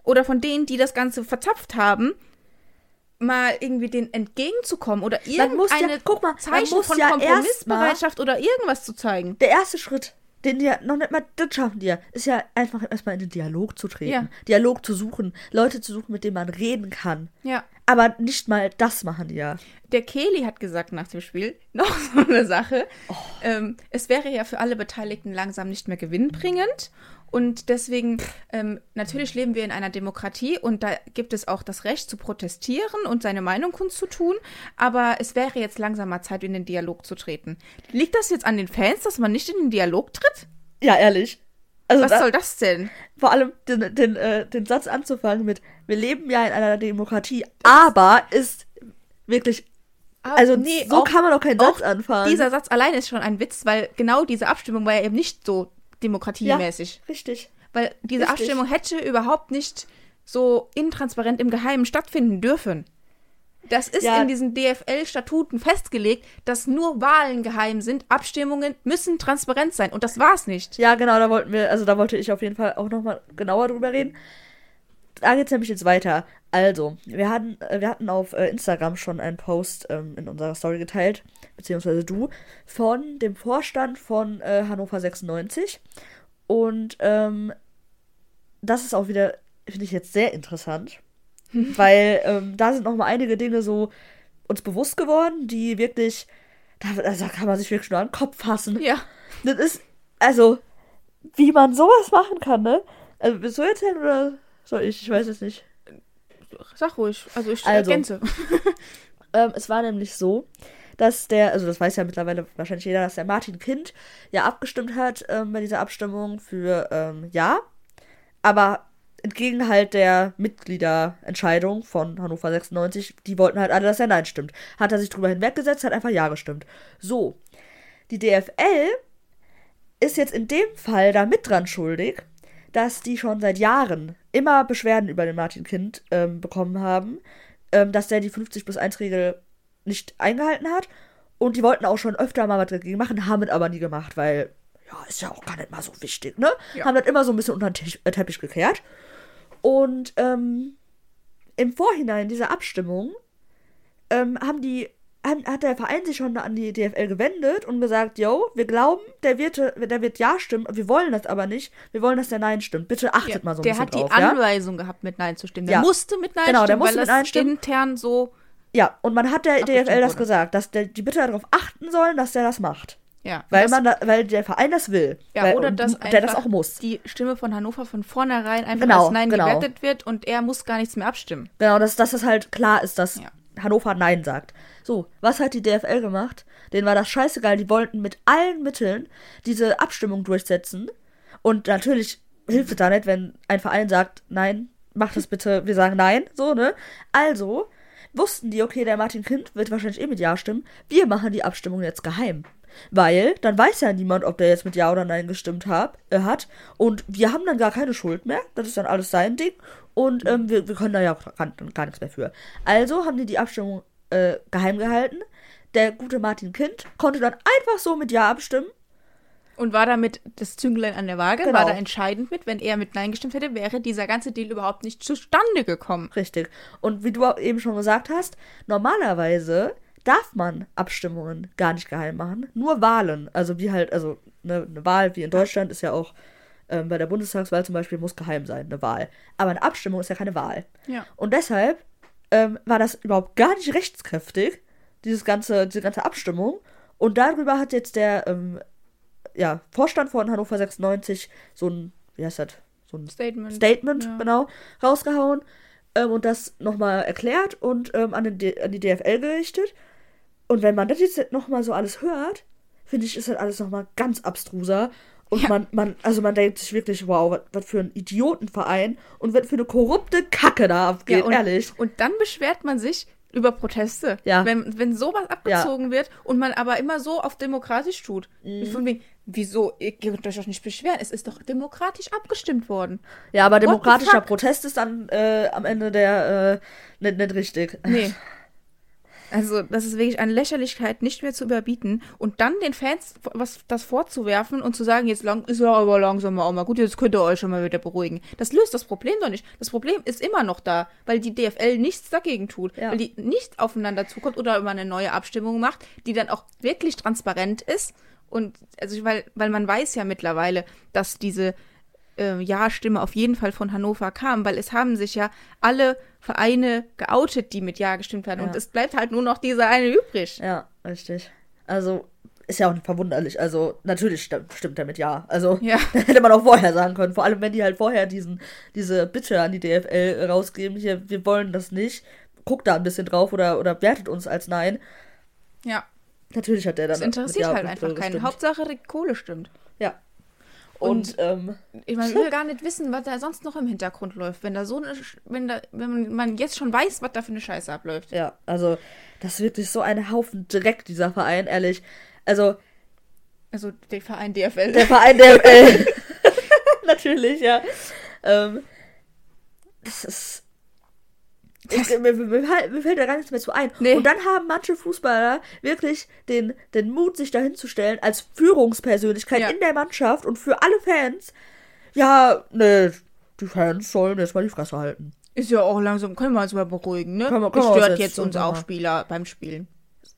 oder von denen, die das Ganze verzapft haben, mal irgendwie den entgegenzukommen oder Man muss ja- irgendeine guck mal, man Zeichen muss von ja Kompromissbereitschaft oder irgendwas zu zeigen. Der erste Schritt, den die ja noch nicht mal, das schaffen die ja, ist ja einfach erstmal in den Dialog zu treten. Ja. Dialog zu suchen, Leute zu suchen, mit denen man reden kann. Ja. Aber nicht mal das machen die ja. Der Kelly hat gesagt nach dem Spiel, noch so eine Sache, Oh. ähm, es wäre ja für alle Beteiligten langsam nicht mehr gewinnbringend. Und deswegen, ähm, natürlich leben wir in einer Demokratie und da gibt es auch das Recht zu protestieren und seine Meinung kundzutun. Aber es wäre jetzt langsam mal Zeit, in den Dialog zu treten. Liegt das jetzt an den Fans, dass man nicht in den Dialog tritt? Ja, ehrlich. Also Was da, soll das denn? vor allem den, den, äh, den Satz anzufangen mit, wir leben ja in einer Demokratie, aber ist wirklich, also so auch- kann man doch keinen Satz anfangen. Dieser Satz allein ist schon ein Witz, weil genau diese Abstimmung war ja eben nicht so demokratiemäßig. Richtig. Weil diese Richtig. Abstimmung hätte überhaupt nicht so intransparent im Geheimen stattfinden dürfen. Das ist Ja. in diesen DFL-Statuten festgelegt, dass nur Wahlen geheim sind. Abstimmungen müssen transparent sein. Und das war's nicht. Ja, genau, da wollten wir, also da wollte ich auf jeden Fall auch nochmal genauer drüber reden. Da geht's nämlich jetzt weiter. Also, wir hatten, äh, wir hatten auf äh, Instagram schon einen Post ähm, in unserer Story geteilt, beziehungsweise du, von dem Vorstand von äh, Hannover 96. Und ähm, das ist auch wieder, finde ich jetzt sehr interessant, weil ähm, da sind nochmal einige Dinge so uns bewusst geworden, die wirklich, da, also kann man sich wirklich nur an den Kopf fassen. Ja. Das ist, also, wie man sowas machen kann, ne? Also, willst du erzählen oder soll ich? Ich weiß es nicht. Sag ruhig. Also ich Also. ergänze. Ähm, es war nämlich so, dass der, also das weiß ja mittlerweile wahrscheinlich jeder, dass der Martin Kind ja abgestimmt hat ähm, bei dieser Abstimmung für ähm, Ja. Aber entgegen halt der Mitgliederentscheidung von Hannover 96, die wollten halt alle, dass er Nein stimmt. Hat er sich drüber hinweggesetzt, hat einfach Ja gestimmt. So. Die DFL ist jetzt in dem Fall da mit dran schuldig, dass die schon seit Jahren immer Beschwerden über den Martin Kind ähm, bekommen haben, ähm, dass der die 50 plus 1 Regel nicht eingehalten hat. Und die wollten auch schon öfter mal was dagegen machen, haben es aber nie gemacht, weil, ja, ist ja auch gar nicht mal so wichtig, ne? Ja. Haben das immer so ein bisschen unter den Teppich, äh, Teppich gekehrt. Und ähm, im Vorhinein dieser Abstimmung ähm, haben die, hat der Verein sich schon an die DFL gewendet und gesagt, yo, wir glauben, der wird, der wird Ja stimmen, wir wollen das aber nicht, wir wollen, dass der Nein stimmt. Bitte achtet Ja, mal so ein der bisschen hat die drauf, ja? Anweisung gehabt, mit Nein zu stimmen. Der Ja. musste mit Nein Genau, der stimmen, musste weil mit das Nein stimmen. intern so. Ja, und man hat der DFL das wurde. gesagt, dass der, die bitte darauf achten sollen, dass der das macht. Ja, Weil, das, man da, weil der Verein das will. ja weil, oder dass der das auch muss. die Stimme von Hannover von vornherein einfach Genau, als Nein genau. gewertet wird und er muss gar nichts mehr abstimmen. Genau, dass, dass das halt klar ist, dass Ja. Hannover Nein sagt. So, was hat die DFL gemacht? Denen war das scheißegal. Die wollten mit allen Mitteln diese Abstimmung durchsetzen. Und natürlich hilft es da nicht, wenn ein Verein sagt, nein, mach das bitte, wir sagen nein, so, ne? Also wussten die, okay, der Martin Kind wird wahrscheinlich eh mit Ja stimmen. Wir machen die Abstimmung jetzt geheim. Weil dann weiß ja niemand, ob der jetzt mit Ja oder Nein gestimmt hab, äh, hat. Und wir haben dann gar keine Schuld mehr. Das ist dann alles sein Ding. Und ähm, wir, wir können da ja auch gar, gar nichts mehr für. Also haben die die Abstimmung äh, geheim gehalten. Der gute Martin Kind konnte dann einfach so mit Ja abstimmen. Und war damit das Zünglein an der Waage, Genau. war da entscheidend mit. Wenn er mit Nein gestimmt hätte, wäre dieser ganze Deal überhaupt nicht zustande gekommen. Richtig. Und wie du eben schon gesagt hast, normalerweise darf man Abstimmungen gar nicht geheim machen. Nur Wahlen. Also wie halt, also ne, eine Wahl wie in Deutschland ist ja auch ähm, bei der Bundestagswahl zum Beispiel muss geheim sein, eine Wahl. Aber eine Abstimmung ist ja keine Wahl. Ja. Und deshalb ähm, war das überhaupt gar nicht rechtskräftig, dieses ganze, diese ganze Abstimmung. Und darüber hat jetzt der ähm, ja, Vorstand von Hannover 96 so ein, wie heißt das, so ein Statement. Statement, Ja. genau, rausgehauen ähm, und das nochmal erklärt und ähm, an, den D an die DFL gerichtet. Und wenn man das jetzt nochmal so alles hört, finde ich, ist das alles nochmal ganz abstruser. Und Ja. man, man, also man denkt sich wirklich, wow, was- für ein Idiotenverein und was für eine korrupte Kacke da abgeht, und, ehrlich. Und dann beschwert man sich, Über Proteste. Ja. Wenn, wenn sowas abgezogen wird und man aber immer so auf demokratisch tut. Mhm. Von wegen, wieso, ihr könnt euch doch nicht beschweren, es ist doch demokratisch abgestimmt worden. Ja, aber the demokratischer? Protest ist dann äh, am Ende der äh, nicht, nicht richtig. Nee. Also, das ist wirklich eine Lächerlichkeit, nicht mehr zu überbieten. Und dann den Fans was das vorzuwerfen und zu sagen, jetzt lang, ist ja aber langsam mal auch mal gut, jetzt könnt ihr euch schon mal wieder beruhigen. Das löst das Problem doch nicht. Das Problem ist immer noch da, weil die DFL nichts dagegen tut. Ja. Weil die nicht aufeinander zukommt oder immer eine neue Abstimmung macht, die dann auch wirklich transparent ist. Und also, weil, weil man weiß ja mittlerweile, dass diese äh, Ja-Stimme auf jeden Fall von Hannover kam, weil es haben sich ja alle Vereine geoutet, die mit Ja gestimmt haben. Ja. Und es bleibt halt nur noch dieser eine übrig. Ja, richtig. Also, ist ja auch nicht verwunderlich. Also, natürlich stimmt, stimmt damit ja. Also, Ja. hätte man auch vorher sagen können. Vor allem, wenn die halt vorher diesen, diese Bitte an die DFL rausgeben, hier, wir wollen das nicht. Guckt da ein bisschen drauf oder, oder wertet uns als Nein. Ja, Natürlich hat der dann. das interessiert mit Ja halt einfach keinen. Hauptsache, die Kohle stimmt. Ja. Und, Und- ähm, Ich meine, will gar nicht wissen, was da sonst noch im Hintergrund läuft. Wenn da so eine, wenn da, wenn man jetzt schon weiß, was da für eine Scheiße abläuft. ja, also, das ist wirklich so ein Haufen Dreck, dieser Verein, ehrlich. Also, Also der Verein DFL. Der Verein äh, Natürlich, ja. Ähm, das ist. Ich, mir, mir, fällt da gar nichts mehr zu ein. Nee. Und dann haben manche Fußballer wirklich den, den Mut, sich dahin zu stellen, als Führungspersönlichkeit Ja. in der Mannschaft und für alle Fans. Ja, ne, die Fans sollen jetzt mal die Fresse halten. Ist ja auch langsam, können wir uns mal beruhigen, ne? Können wir- Das können wir uns stört jetzt jetzt uns auch Spieler beim Spielen.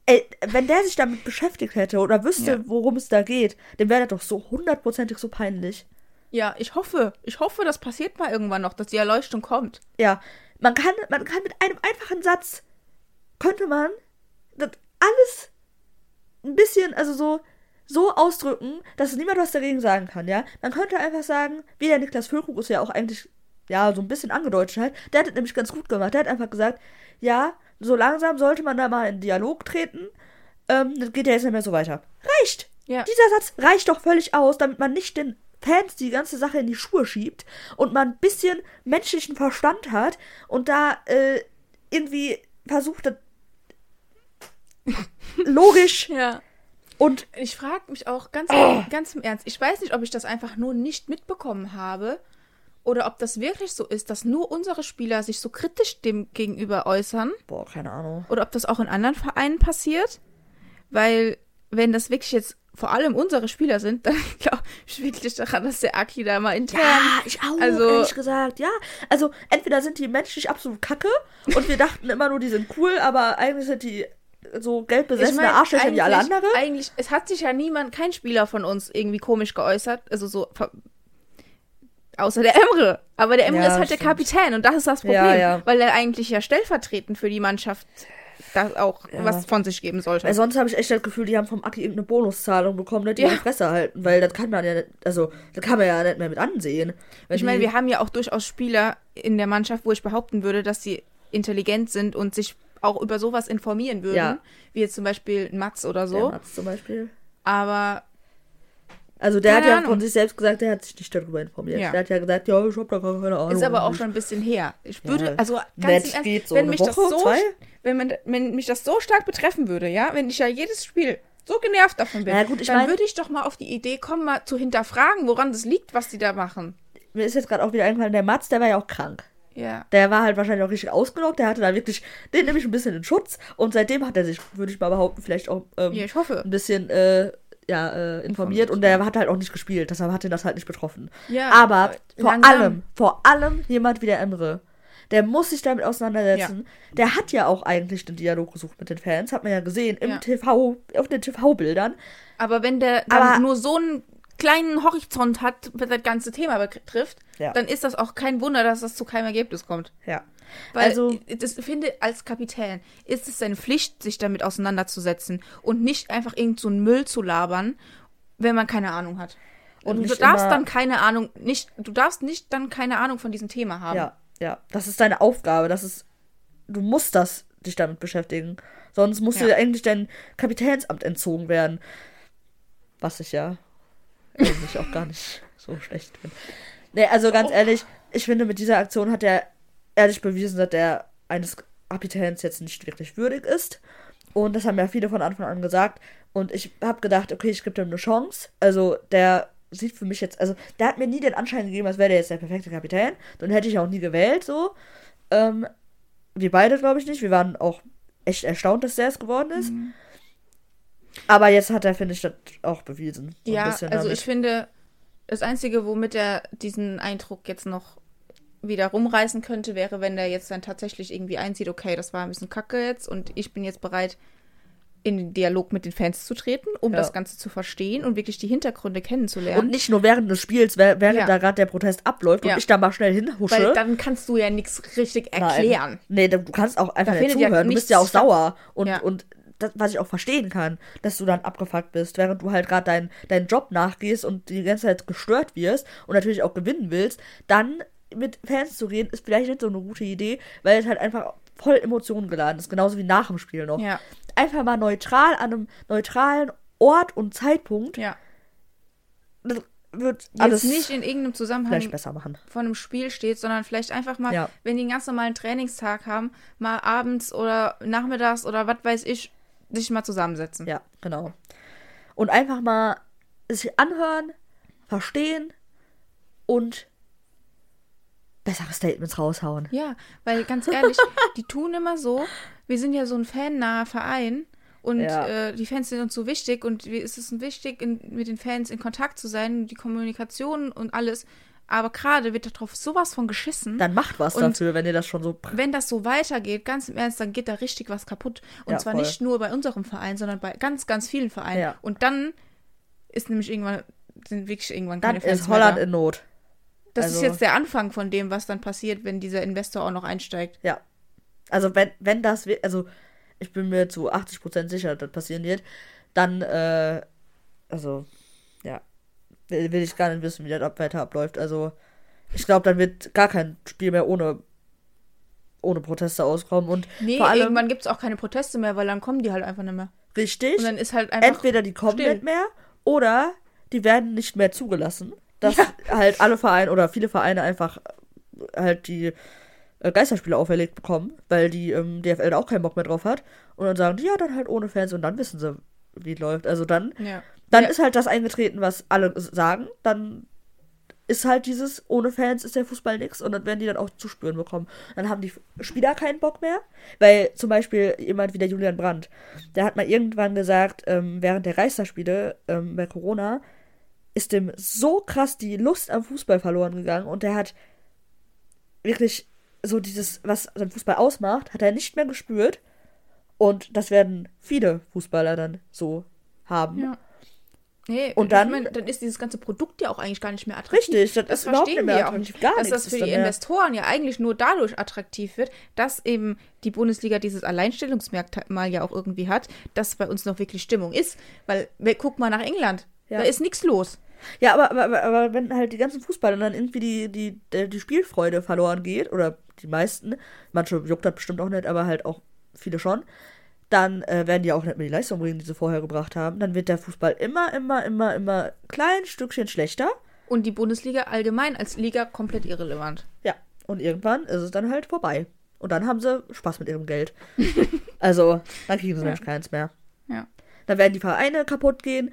Ey, wenn der sich damit beschäftigt hätte oder wüsste, Ja. worum es da geht, dem wäre das doch so hundertprozentig so peinlich. Ja, ich hoffe, ich hoffe, das passiert mal irgendwann noch, dass die Erleuchtung kommt. Ja, man kann, man kann mit einem einfachen Satz, könnte man das alles ein bisschen, also so, so ausdrücken, dass niemand was dagegen sagen kann, ja. Man könnte einfach sagen, wie der Niklas Füllkrug ist ja auch eigentlich, ja, so ein bisschen angedeutet hat, der hat das nämlich ganz gut gemacht. Der hat einfach gesagt, ja, so langsam sollte man da mal in Dialog treten. Ähm, das geht ja jetzt nicht mehr so weiter. Reicht! Ja. Dieser Satz reicht doch völlig aus, damit man nicht den Fans die ganze Sache in die Schuhe schiebt und man ein bisschen menschlichen Verstand hat und da äh, irgendwie versucht, das logisch Ja. und Ich frage mich auch ganz, ganz im Ernst. Ich weiß nicht, ob ich das einfach nur nicht mitbekommen habe oder ob das wirklich so ist, dass nur unsere Spieler sich so kritisch dem gegenüber äußern boah, keine Ahnung. oder ob das auch in anderen Vereinen passiert. Weil, wenn das wirklich jetzt vor allem unsere Spieler sind, dann glaube ich wirklich daran, dass der Aki da mal intern. Ja, ich auch, Also- ehrlich gesagt, ja. Also, entweder sind die menschlich absolut kacke und wir dachten immer nur, die sind cool, aber eigentlich sind die so geldbesessene mein, Arschlöcher wie alle anderen. Eigentlich, es hat sich ja niemand, kein Spieler von uns irgendwie komisch geäußert. Also so. Außer der Emre. Aber der Emre Ja, ist halt stimmt. der Kapitän und das ist das Problem. Ja, ja. Weil er eigentlich ja stellvertretend für die Mannschaft da auch Ja. was von sich geben sollte. Weil sonst habe ich echt das Gefühl, die haben vom Aki irgendeine Bonuszahlung bekommen, ne, die Ja. die Fresse halten. Weil das kann man ja nicht, also, das kann man ja nicht mehr mit ansehen. Ich meine, wir haben ja auch durchaus Spieler in der Mannschaft, wo ich behaupten würde, dass sie intelligent sind und sich auch über sowas informieren würden. Ja. Wie jetzt zum Beispiel Mats oder der so. Mats zum Beispiel. Aber Also der Keine hat ja Ahnung. von sich selbst gesagt, der hat sich nicht darüber informiert. Ja. Der hat ja gesagt, ja, ich hab da gar keine Ahnung. ist aber auch schon ein bisschen her. Ich würde, Ja. also ganz im Ernst, so wenn mich das Woche, so, zwei? Wenn, man, wenn mich das so stark betreffen würde, ja, wenn ich ja jedes Spiel so genervt davon bin, Na gut, ich dann mein- würde ich doch mal auf die Idee kommen, mal zu hinterfragen, woran das liegt, was die da machen. Mir ist jetzt gerade auch wieder eingefallen, der Mats, der war ja auch krank. Ja. Der war halt wahrscheinlich auch richtig ausgelockt. Der hatte da wirklich, den nämlich ein bisschen in Schutz. Und seitdem hat er sich, würde ich mal behaupten, vielleicht auch ähm, Ja, ich hoffe. ein bisschen äh, ja, äh, informiert. Informiert, Und der hat halt auch nicht gespielt. Deshalb hat ihn das halt nicht betroffen. Ja, Aber vor langsam. allem, vor allem jemand wie der Emre. Der muss sich damit auseinandersetzen. Der hat ja auch eigentlich den Dialog gesucht mit den Fans, hat man ja gesehen im Ja. TV, auf den TV-Bildern. Aber wenn der Aber- nur so einen kleinen Horizont hat, was das ganze Thema betrifft, Ja. dann ist das auch kein Wunder, dass das zu keinem Ergebnis kommt. Ja. Weil Also- ich das finde, als Kapitän ist es seine Pflicht, sich damit auseinanderzusetzen und nicht einfach irgend so einen Müll zu labern, wenn man keine Ahnung hat. Und Und du darfst dann keine Ahnung, nicht, du darfst nicht dann keine Ahnung von diesem Thema haben. Ja, ja. Das ist deine Aufgabe. Das ist, du musst das, dich damit beschäftigen. Sonst musst Ja. dir eigentlich dein Kapitänsamt entzogen werden. Was ich ja eigentlich auch gar nicht so schlecht finde. Nee, also ganz Oh. ehrlich, ich finde, mit dieser Aktion hat er ehrlich bewiesen, dass er eines Kapitäns jetzt nicht wirklich würdig ist. Und das haben ja viele von Anfang an gesagt. Und ich habe gedacht, okay, ich gebe dem eine Chance. Also der sieht für mich jetzt, also der hat mir nie den Anschein gegeben, als wäre der jetzt der perfekte Kapitän. Dann hätte ich auch nie gewählt, so. Ähm, wir beide, glaube ich, nicht. Wir waren auch echt erstaunt, dass der es geworden ist. Mhm. Aber jetzt hat er, finde ich, das auch bewiesen. So Ja, also damit. ich finde, das Einzige, womit er diesen Eindruck jetzt noch wieder rumreißen könnte, wäre, wenn er jetzt dann tatsächlich irgendwie einsieht, okay, das war ein bisschen kacke jetzt und ich bin jetzt bereit, in den Dialog mit den Fans zu treten, um Ja. das Ganze zu verstehen und wirklich die Hintergründe kennenzulernen. Und nicht nur während des Spiels, während Ja. da gerade der Protest abläuft Ja. und ich da mal schnell hinhusche. Weil dann kannst du ja nichts richtig erklären. Nein. Nee, du kannst auch einfach nicht zuhören. du bist ja auch sauer. Und, und das, was ich auch verstehen kann, dass du dann abgefuckt bist, während du halt gerade deinen deinen Job nachgehst und die ganze Zeit gestört wirst und natürlich auch gewinnen willst, dann mit Fans zu reden, ist vielleicht nicht so eine gute Idee, weil es halt einfach voll Emotionen geladen ist, genauso wie nach dem Spiel noch. Ja, Einfach mal neutral an einem neutralen Ort und Zeitpunkt ja. das wird Jetzt alles nicht in irgendeinem Zusammenhang vielleicht besser machen. von einem Spiel steht, sondern vielleicht einfach mal, Ja. wenn die einen ganz normalen Trainingstag haben, mal abends oder nachmittags oder was weiß ich, sich mal zusammensetzen. Ja, genau. Und einfach mal sich anhören, verstehen und bessere Statements raushauen. Ja, weil ganz ehrlich, die tun immer so, wir sind ja so ein fannaher Verein und Ja. äh, die Fans sind uns so wichtig und es ist wichtig, in, mit den Fans in Kontakt zu sein, die Kommunikation und alles. Aber gerade wird darauf sowas von geschissen. Dann macht was Und- dafür, wenn ihr das schon so. wenn das so weitergeht, ganz im Ernst, dann geht da richtig was kaputt. Und Ja, zwar voll. nicht nur bei unserem Verein, sondern bei ganz, ganz vielen Vereinen. Ja. Und dann ist nämlich irgendwann, sind wirklich irgendwann Dann keine Fans ist mehr Holland in Not. Das also- ist jetzt der Anfang von dem, was dann passiert, wenn dieser Investor auch noch einsteigt. Ja. Also wenn, wenn das, also ich bin mir zu 80% sicher, dass das passieren wird, dann, äh, also, ja, will, will ich gar nicht wissen, wie das weiter abläuft. Also, ich glaube, dann wird gar kein Spiel mehr ohne, ohne Proteste auskommen und Nee, vor allem irgendwann gibt es auch keine Proteste mehr, weil dann kommen die halt einfach nicht mehr. richtig. Und dann ist halt einfach. entweder die kommen still. nicht mehr oder die werden nicht mehr zugelassen. Dass halt alle Vereine oder viele Vereine einfach äh, halt die äh, Geisterspiele auferlegt bekommen, weil die ähm, DFL da auch keinen Bock mehr drauf hat. Und dann sagen die, ja, dann halt ohne Fans und dann wissen sie, wie es läuft. Also dann, ja. dann Ja. ist halt das eingetreten, was alle sagen. Dann ist halt dieses, ohne Fans ist der Fußball nix und dann werden die dann auch zu spüren bekommen. Dann haben die Spieler keinen Bock mehr, weil zum Beispiel jemand wie der Julian Brandt, der hat mal irgendwann gesagt, ähm, während der Geisterspiele ähm, bei Corona, ist dem so krass die Lust am Fußball verloren gegangen und der hat wirklich so dieses, was sein Fußball ausmacht, hat er nicht mehr gespürt. Und das werden viele Fußballer dann so haben. ja. Nee, Und dann- mein, dann ist dieses ganze Produkt ja auch eigentlich gar nicht mehr attraktiv. Richtig, das, Das ist überhaupt nicht mehr wir auch attraktiv. nicht. Gar dass das für die dann mehr- Investoren ja eigentlich nur dadurch attraktiv wird, dass eben die Bundesliga dieses Alleinstellungsmerkmal ja auch irgendwie hat, dass bei uns noch wirklich Stimmung ist. Weil, guck mal nach England. Ja. Da ist nichts los. Ja, aber, aber, aber, wenn halt die ganzen Fußballer dann irgendwie die, die, die, die Spielfreude verloren geht, oder die meisten, manche juckt das bestimmt auch nicht, aber halt auch viele schon, dann äh, werden die auch nicht mehr die Leistung bringen, die sie vorher gebracht haben. Dann wird der Fußball immer, immer, immer, immer klein Stückchen schlechter. Und die Bundesliga allgemein als Liga komplett irrelevant. Ja, und irgendwann ist es dann halt vorbei. Und dann haben sie Spaß mit ihrem Geld. also, dann kriegen sie Ja. nämlich keins mehr. Dann werden die Vereine kaputt gehen.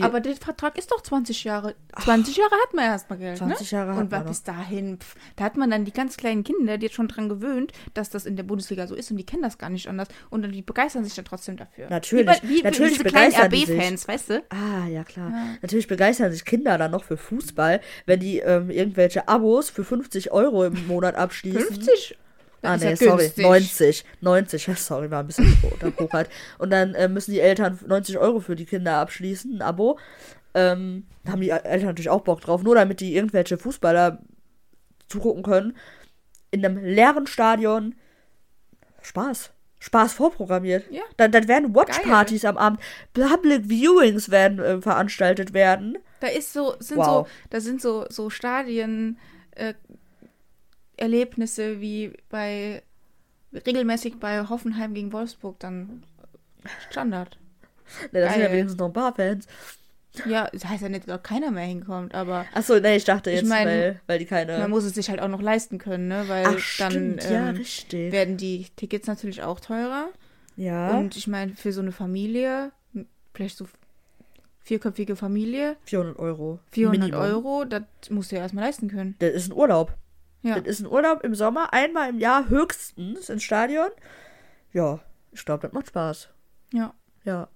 Aber der Vertrag ist doch 20 Jahre. 20 Jahre hat man erstmal Geld. 20 ne? Jahre hat Und man noch. bis dahin, pff, da hat man dann die ganz kleinen Kinder, die jetzt schon dran gewöhnt, dass das in der Bundesliga so ist und die kennen das gar nicht anders. Und dann, die begeistern sich dann trotzdem dafür. Natürlich, Wie, bei- wie, natürlich diese kleinen. RB-Fans, weißt du? Ah, ja klar. Ja. Natürlich begeistern sich Kinder dann noch für Fußball, wenn die ähm, irgendwelche Abos für 50 Euro im Monat abschließen. 50? Ah, nee, ja sorry, günstig. 90. 90, sorry, war ein bisschen unterpokert. Und dann äh, müssen die Eltern 90 Euro für die Kinder abschließen, ein Abo. Ähm, da haben die Eltern natürlich auch Bock drauf, nur damit die irgendwelche Fußballer zugucken können. In einem leeren Stadion. Spaß. Spaß vorprogrammiert. Ja. Dann, dann werden Watchpartys am Abend, Public Viewings werden äh, veranstaltet werden. Da ist so, sind Wow. so, da sind so, so Stadien, äh, Erlebnisse wie bei regelmäßig bei Hoffenheim gegen Wolfsburg dann Standard. Ne, das sind ja wenigstens noch ein paar Fans. Ja, das heißt ja nicht, dass keiner mehr hinkommt, aber Achso, nee, ich dachte Ich jetzt, mein, weil, weil die keine. man muss es sich halt auch noch leisten können, ne? Weil Ach, dann stimmt, ja, ähm, richtig. werden die Tickets natürlich auch teurer. ja, Und ich meine, für so eine Familie, vielleicht so vierköpfige Familie, 400 Euro. 400 Minimum. Euro, das musst du ja erstmal leisten können. Das ist ein Urlaub. Ja. Das ist ein Urlaub im Sommer, einmal im Jahr höchstens ins Stadion. Ja, ich glaube, das macht Spaß. Ja. Ja.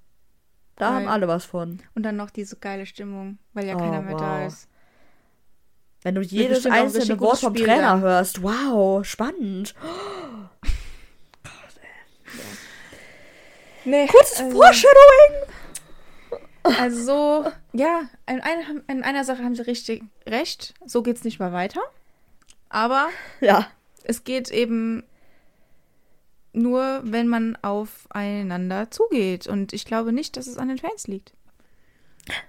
Da Geil. haben alle was von. Und dann noch diese geile Stimmung, weil ja Oh, keiner mehr da wow. ist. Wenn du jedes einzelne Wort vom Spiel Trainer dann. hörst. Wow, spannend. Nee, Kurzes also, Foreshadowing. also so, ja, in einer, in einer Sache haben sie richtig recht. So geht's nicht mehr weiter. Aber Ja. es geht eben nur, wenn man aufeinander zugeht. Und ich glaube nicht, dass es an den Fans liegt.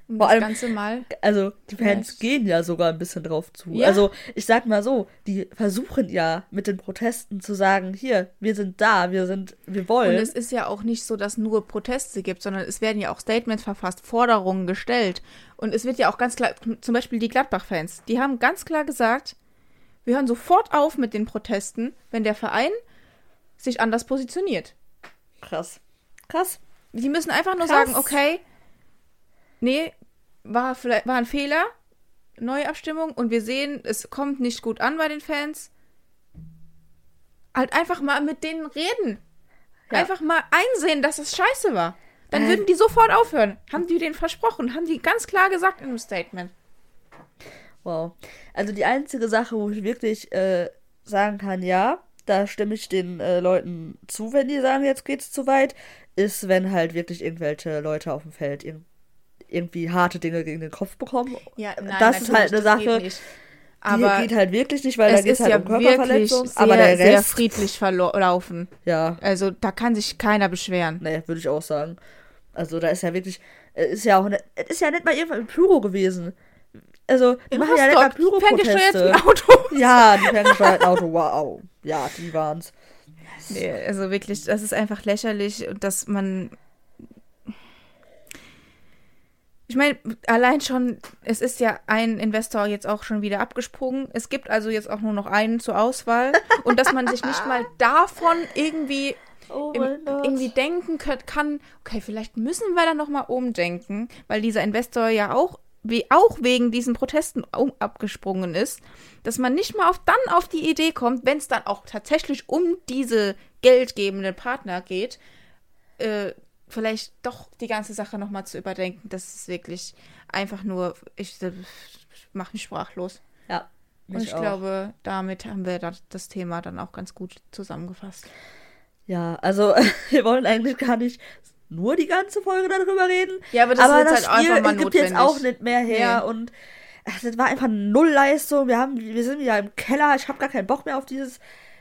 Um Vor das allem- Ganze mal. Also, die Fans Yes. gehen ja sogar ein bisschen drauf zu. Ja. Also, ich sag mal so, die versuchen ja mit den Protesten zu sagen, hier, wir sind da, wir sind, wir Und wollen. es ist ja auch nicht so, dass nur Proteste gibt, sondern es werden ja auch Statements verfasst, Forderungen gestellt. Und es wird ja auch ganz klar, zum Beispiel die Gladbach-Fans, die haben ganz klar gesagt, wir hören sofort auf mit den Protesten, wenn der Verein sich anders positioniert. Krass. Krass. Die müssen einfach nur Krass. sagen, okay, nee, war, vielleicht, war ein Fehler, neue Abstimmung und wir sehen, es kommt nicht gut an bei den Fans. Halt einfach mal mit denen reden. Ja. Einfach mal einsehen, dass es scheiße war. Dann Äh. würden die sofort aufhören. Haben die denen versprochen, haben die ganz klar gesagt in einem Statement. Wow. Also die einzige Sache, wo ich wirklich äh, sagen kann, ja, da stimme ich den äh, Leuten zu, wenn die sagen, jetzt geht's zu weit, ist, wenn halt wirklich irgendwelche Leute auf dem Feld ir irgendwie harte Dinge gegen den Kopf bekommen. Ja, das ist halt eine Sache, Nicht. Die Aber geht halt wirklich nicht, weil da ist halt ja um Körperverletzung. sehr, aber der sehr Rest, friedlich verlaufen. ja, Also da kann sich keiner beschweren. nee, würde ich auch sagen. Also da ist ja wirklich, es ist ja auch, ne, es ist ja nicht mal irgendwann mit Pyro gewesen. Also, die In machen ja Rostock, ferngesteuerten Pyro-Proteste. Auto. Ja, die ferngesteuerten Auto, wow. Ja, die waren's. Nee, also wirklich, das ist einfach lächerlich, dass man. Ich meine, allein schon, es ist ja ein Investor jetzt auch schon wieder abgesprungen. Es gibt also jetzt auch nur noch einen zur Auswahl. Und dass man sich nicht mal davon irgendwie, Oh im, irgendwie denken kann, okay, vielleicht müssen wir da nochmal umdenken, weil dieser Investor ja auch, wie, auch wegen diesen Protesten um, abgesprungen ist, dass man nicht mal auf, dann auf die Idee kommt, wenn es dann auch tatsächlich um diese geldgebenden Partner geht, äh, vielleicht doch die ganze Sache nochmal zu überdenken. Das ist wirklich einfach nur, ich, ich mache mich sprachlos. Ja, Und ich auch. glaube, damit haben wir das Thema dann auch ganz gut zusammengefasst. Ja, also wir wollen eigentlich gar nicht nur die ganze Folge darüber reden. Ja, aber das aber ist das jetzt halt Spiel einfach mal gibt jetzt notwendig. auch nicht mehr her Nee. und ach, das war einfach null Leistung. Wir haben, wir sind wieder im Keller. Ich habe gar keinen Bock mehr auf dieses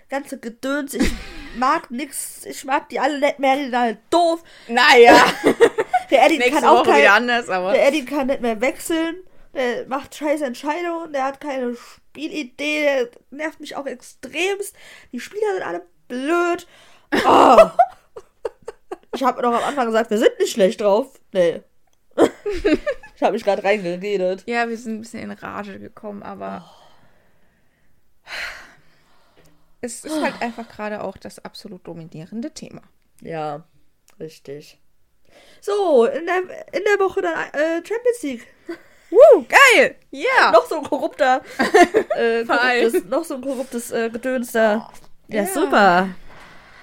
ganze Gedöns. Ich mag nix. Ich mag die alle nicht mehr. Die sind halt doof. Naja, Der Eddie kann auch Woche kein, anders, aber. der Eddie kann nicht mehr wechseln. Der macht scheiß Entscheidungen. Der hat keine Spielidee. Der nervt mich auch extremst. Die Spieler sind alle blöd. Oh. Ich habe doch am Anfang gesagt, wir sind nicht schlecht drauf. Nee. ich habe mich gerade reingeredet. Ja, wir sind ein bisschen in Rage gekommen, aber. Es ist halt einfach gerade auch das absolut dominierende Thema. Ja, richtig. So, in der, in der Woche dann äh, Champions League. Woo, geil! Ja! Noch so ein korrupter, äh, korruptes, noch so ein korruptes äh, Gedöns da. ja, ja. super.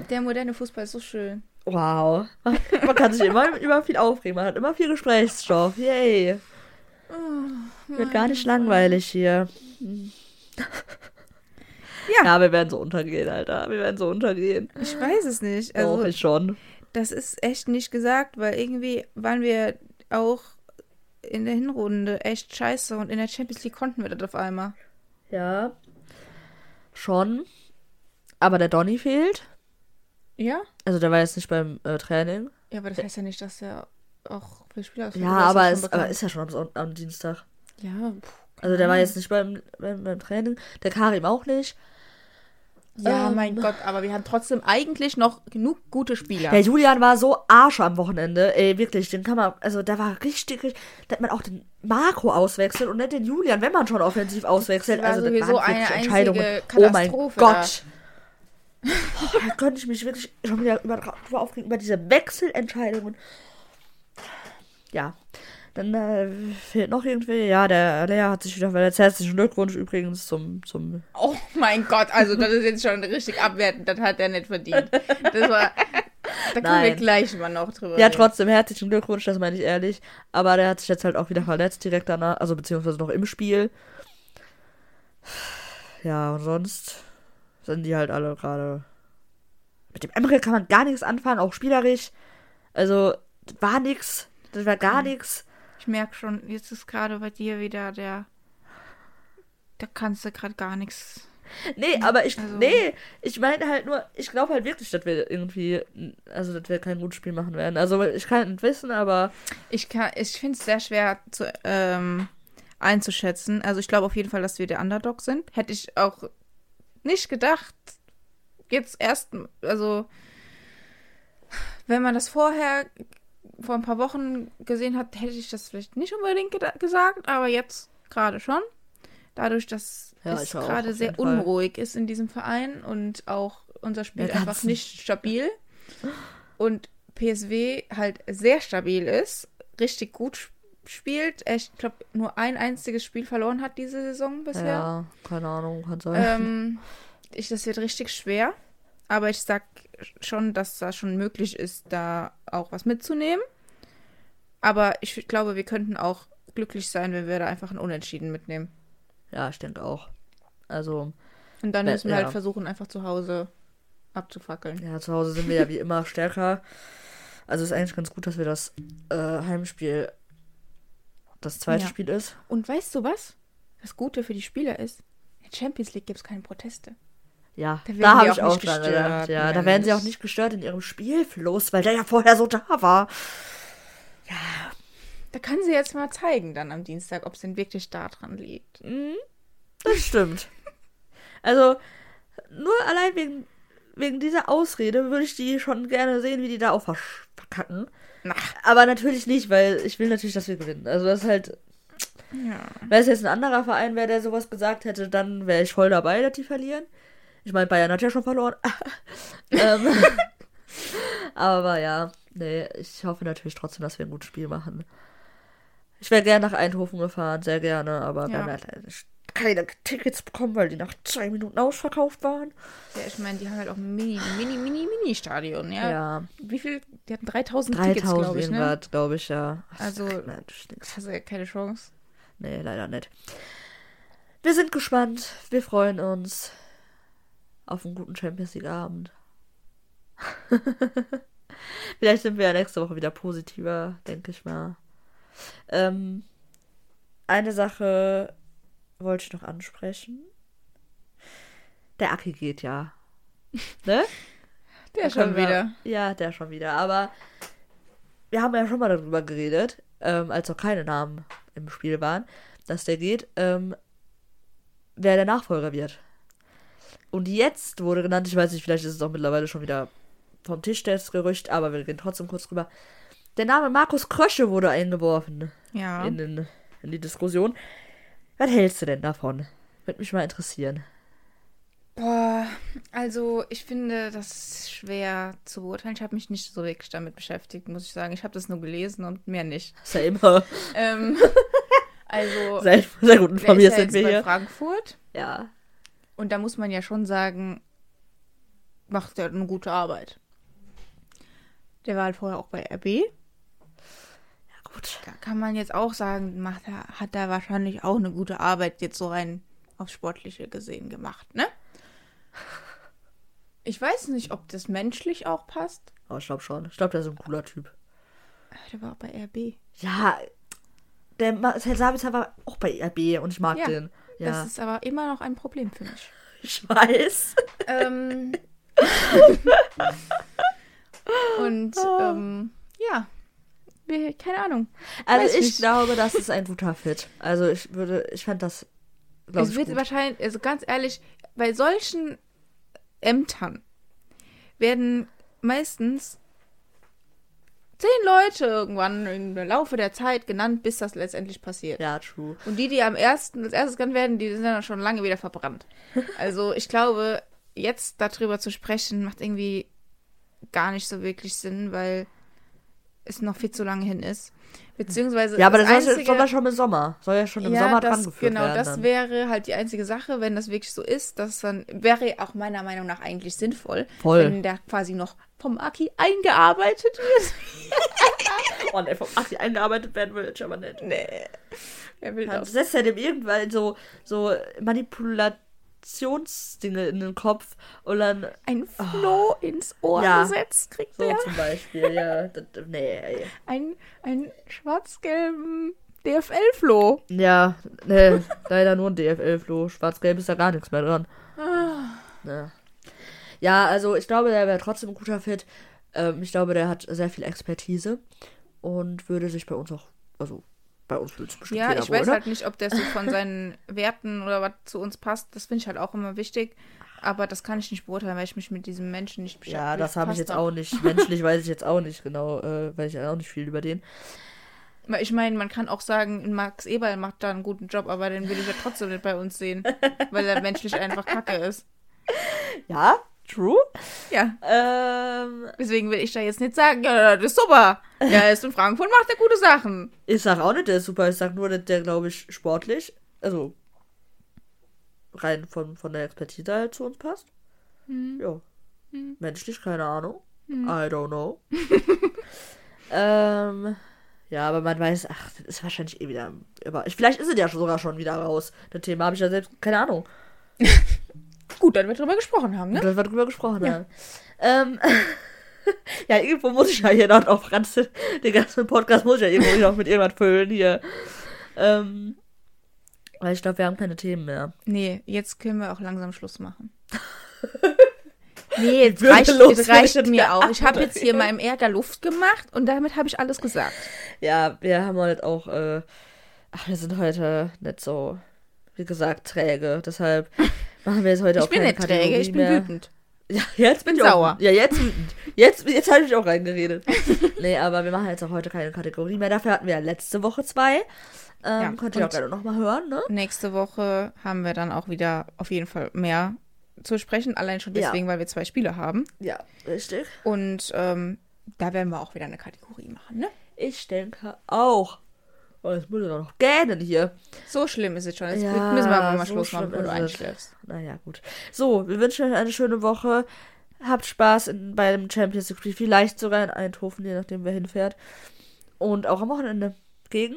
Der moderne Fußball ist so schön. Wow. Man kann sich immer über viel aufregen. Man hat immer viel Gesprächsstoff. Yay. Wird gar nicht langweilig hier. Ja. Ja, wir werden so untergehen, Alter. Wir werden so untergehen. Ich weiß es nicht. Also, Also, ich schon. das ist echt nicht gesagt, weil irgendwie waren wir auch in der Hinrunde echt scheiße und in der Champions League konnten wir das auf einmal. Ja. Schon. Aber der Donny fehlt. Ja? Also der war jetzt nicht beim äh, Training. Ja, aber das heißt ja nicht, dass er auch für Spieler ausfällt. Ja, ist aber, das ist, aber ist ja schon am, am Dienstag. Ja, pff, Also der war jetzt nicht beim, beim, beim Training. Der Karim auch nicht. Ja, Ähm. mein Gott, aber wir haben trotzdem eigentlich noch genug gute Spieler. Der Julian war so Arsch am Wochenende. Ey, wirklich, den kann man, also der war richtig, richtig da hat man auch den Marco auswechselt und nicht den Julian, wenn man schon offensiv auswechselt. Das war also sowieso waren eine wirklich einzige Oh mein Gott. Oh, da könnte ich mich wirklich schon wieder über, drüber aufregen, über diese Wechselentscheidungen. Ja. Dann äh, fehlt noch irgendwie, ja, der Lea hat sich wieder verletzt. Herzlichen Glückwunsch übrigens zum, zum Oh mein Gott, also das ist jetzt schon richtig abwertend, das hat er nicht verdient. Das war, da können wir gleich mal noch drüber Ja, reden. trotzdem herzlichen Glückwunsch, das meine ich ehrlich. Aber der hat sich jetzt halt auch wieder verletzt direkt danach, also beziehungsweise noch im Spiel. Ja, und sonst sind die halt alle gerade. Mit dem Emre kann man gar nichts anfangen, auch spielerisch. Also, war nix. Das war gar nix. Ich merke schon, jetzt ist gerade bei dir wieder der. Da kannst du gerade gar nichts. Nee, aber ich. Also- Nee, ich meine halt nur, ich glaube halt wirklich, dass wir irgendwie. Also, dass wir kein gutes Spiel machen werden. Also, ich kann es nicht wissen, aber. Ich, kann- ich finde es sehr schwer zu, ähm, einzuschätzen. Also ich glaube auf jeden Fall, dass wir der Underdog sind. Hätte ich auch nicht gedacht. Jetzt erst, also wenn man das vorher vor ein paar Wochen gesehen hat, hätte ich das vielleicht nicht unbedingt gesagt, aber jetzt gerade schon. Dadurch, dass Ja, es gerade sehr Fall. unruhig ist in diesem Verein und auch unser Spiel Der einfach nicht stabil und PSW halt sehr stabil ist, richtig gut sp- spielt. Ich glaube, nur ein einziges Spiel verloren hat diese Saison bisher. Ja, keine Ahnung, kann sein. Ähm, ich, das wird richtig schwer. Aber ich sag schon, dass das schon möglich ist, da auch was mitzunehmen. Aber ich glaube, wir könnten auch glücklich sein, wenn wir da einfach ein Unentschieden mitnehmen. Ja, ich denke auch. Also, Und dann müssen wir ja. halt versuchen, einfach zu Hause abzufackeln. ja, zu Hause sind wir ja wie immer stärker. Also ist eigentlich ganz gut, dass wir das äh, Heimspiel das zweite Ja. Spiel ist. Und weißt du was? Das Gute für die Spieler ist, in der Champions League gibt es keine Proteste. Ja, Da werden da habe auch ich auch dran gestört, gedacht. Ja, da werden sie auch Mensch. nicht gestört in ihrem Spielfluss, weil der ja vorher so da war. Da kann sie jetzt mal zeigen dann am Dienstag, ob es denn wirklich da dran liegt. Das stimmt. also, nur allein wegen, wegen dieser Ausrede würde ich die schon gerne sehen, wie die da auch verkacken. Aber natürlich nicht, weil ich will natürlich, dass wir gewinnen. Also das ist halt, Ja. wenn es jetzt ein anderer Verein wäre, der sowas gesagt hätte, dann wäre ich voll dabei, dass die verlieren. Ich meine, Bayern hat ja schon verloren. ähm, aber ja, nee, ich hoffe natürlich trotzdem, dass wir ein gutes Spiel machen. Ich wäre gerne nach Eindhoven gefahren, sehr gerne, aber Ja. haben halt leider nicht- keine Tickets bekommen, weil die nach zwei Minuten ausverkauft waren. ja, ich meine, die haben halt auch ein mini, mini, mini, mini Stadion, ja. Ja, Wie viel? Die hatten 3000 Tickets, 3000 glaube ich, ne? glaube ich, ja. Also- nix. Das hast du ja keine Chance. Nee, leider nicht. Wir sind gespannt. Wir freuen uns auf einen guten Champions League Abend. Vielleicht sind wir ja nächste Woche wieder positiver, denke ich mal. Ähm, eine Sache wollte ich noch ansprechen. Der Aki geht ja. Ne? Der Da schon wir- wieder. Ja, der schon wieder. Aber wir haben ja schon mal darüber geredet, ähm, als noch keine Namen im Spiel waren, dass der geht, ähm, wer der Nachfolger wird. Und jetzt wurde genannt, ich weiß nicht, vielleicht ist es auch mittlerweile schon wieder vom Tisch das Gerücht, aber wir gehen trotzdem kurz drüber. Der Name Markus Krösche wurde eingeworfen Ja. in, den, in die Diskussion. Was hältst du denn davon? Würde mich mal interessieren. Boah, also ich finde das schwer zu beurteilen. Ich habe mich nicht so wirklich damit beschäftigt, muss ich sagen. Ich habe das nur gelesen und mehr nicht. Immer Ähm, also, sehr, sehr gut der informiert ist ja sind wir bei hier. Frankfurt Ja, und da muss man ja schon sagen, macht er eine gute Arbeit. Der war halt vorher auch bei RB. Gut. Da kann man jetzt auch sagen, macht er, hat er wahrscheinlich auch eine gute Arbeit jetzt so rein aufs Sportliche gesehen gemacht, ne? Ich weiß nicht, ob das menschlich auch passt. Aber ich glaube schon. Ich glaube, der ist ein cooler Typ. Der war auch bei RB. Ja, der Marcel Sabitzer war auch bei RB und ich mag Ja, den. Ja, Das ist aber immer noch ein Problem für mich. ich weiß. ähm, und ähm, ja, keine Ahnung. Also Weiß ich nicht. glaube, das ist ein guter Fit. Also ich würde, ich fand das, glaube Es ich, wird gut. wahrscheinlich, also ganz ehrlich, bei solchen Ämtern werden meistens zehn Leute irgendwann im Laufe der Zeit genannt, bis das letztendlich passiert. Ja, true. Und die, die am ersten, als erstes genannt werden, die sind dann schon lange wieder verbrannt. Also ich glaube, jetzt darüber zu sprechen, macht irgendwie gar nicht so wirklich Sinn, weil es noch viel zu lange hin ist. Beziehungsweise Ja, aber das, das soll, einzige, soll ja schon im Sommer. Soll ja schon im ja, Sommer das, dran geführt genau, werden. das dann. wäre halt die einzige Sache, wenn das wirklich so ist, dass dann wäre auch meiner Meinung nach eigentlich sinnvoll, Voll. wenn der quasi noch vom Aki eingearbeitet wird. Oh, der vom Aki eingearbeitet werden will, ich aber nicht. nee. Wer will das? setzt er dem irgendwann so, so Manipulationsdinge in den Kopf und dann Ein Floh ins Ohr Ja. gesetzt kriegt so er. zum Beispiel, ja. Das, nee, ey. Ein, ein schwarz-gelben DFL-Floh. Ja, nee, leider nur ein DFL-Floh. Schwarz-Gelb ist da gar nichts mehr dran. Ah. Ja. ja, also ich glaube, der wäre trotzdem ein guter Fit. Ähm, ich glaube, der hat sehr viel Expertise und würde sich bei uns auch, also bei uns würde es bestimmt Ja, ich wohl, weiß ne? halt nicht, ob der so von seinen Werten oder was zu uns passt. Das finde ich halt auch immer wichtig. Aber das kann ich nicht beurteilen, weil ich mich mit diesem Menschen nicht beschäftige. Ja, das habe ich jetzt auch nicht. Menschlich weiß ich jetzt auch nicht genau, äh, weiß ich auch nicht viel über den. Ich meine, man kann auch sagen, Max Eberl macht da einen guten Job, aber den will ich ja trotzdem nicht bei uns sehen, weil er menschlich einfach kacke ist. Ja, true. Ja, Ähm, deswegen will ich da jetzt nicht sagen, ja, das ist super. Ja, er ist in Frankfurt, macht er gute Sachen. ich sag auch nicht, der ist super. Ich sag nur, dass der, glaube ich, sportlich, also rein von, von der Expertise halt zu uns passt. Hm. Ja. Menschlich, keine Ahnung. I don't know. ähm, ja, aber man weiß, ach, das ist wahrscheinlich eh wieder. Ich, vielleicht ist es ja sogar schon wieder raus. Das Thema habe ich ja selbst, keine Ahnung. Gut, dann wir drüber gesprochen haben, ne? dass wir drüber gesprochen haben. Ähm, ja, irgendwo muss ich ja hier noch auf Franz, den ganzen Podcast muss ich ja irgendwo noch mit irgendwas füllen hier. Ähm, weil ich glaube, wir haben keine Themen mehr. Nee, jetzt können wir auch langsam Schluss machen. Nee, würde reicht, es reicht mir auch. Ich habe jetzt hier meinem Ärger Luft gemacht und damit habe ich alles gesagt. Ja, wir haben halt auch, äh, ach, wir sind heute nicht so, wie gesagt, träge. Deshalb machen wir jetzt heute Ich auch bin keine nicht träge, ich bin Kategorie mehr. wütend. Ja, jetzt bin bin ich sauer. Auch, ja, jetzt wütend. Jetzt, jetzt habe ich auch reingeredet. nee, aber wir machen jetzt auch heute keine Kategorie mehr. Dafür hatten wir ja letzte Woche zwei. Ähm, Ja, könnt ihr auch gerne nochmal hören, ne? Nächste Woche haben wir dann auch wieder auf jeden Fall mehr zu sprechen. Allein schon Ja. deswegen, weil wir zwei Spiele haben. Ja, richtig. Und ähm, da werden wir auch wieder eine Kategorie machen, ne? Ich denke auch. Oh, jetzt muss ich doch noch gähnen hier. So schlimm ist es schon. Jetzt Ja, müssen wir aber mal so Schluss machen, bevor du einschläfst. Naja, gut. So, wir wünschen euch eine schöne Woche. Habt Spaß in, bei dem Champions League Spiel. Vielleicht sogar in Eindhoven, je nachdem, wer hinfährt. Und auch am Wochenende gegen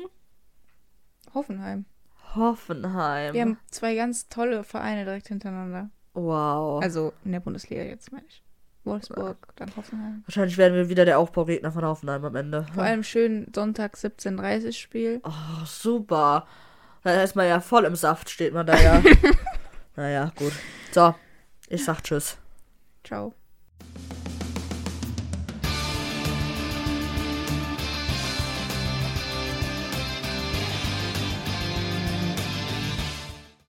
Hoffenheim. Hoffenheim. Wir haben zwei ganz tolle Vereine direkt hintereinander. wow. Also in der Bundesliga jetzt, meine ich. Wolfsburg, dann Hoffenheim. Wahrscheinlich werden wir wieder der Aufbaugegner von Hoffenheim am Ende. Vor allem schön Sonntag 17.30 Spiel. Oh, super. Da ist man ja voll im Saft, steht man da ja. naja, gut. So, ich sag Tschüss. Ciao.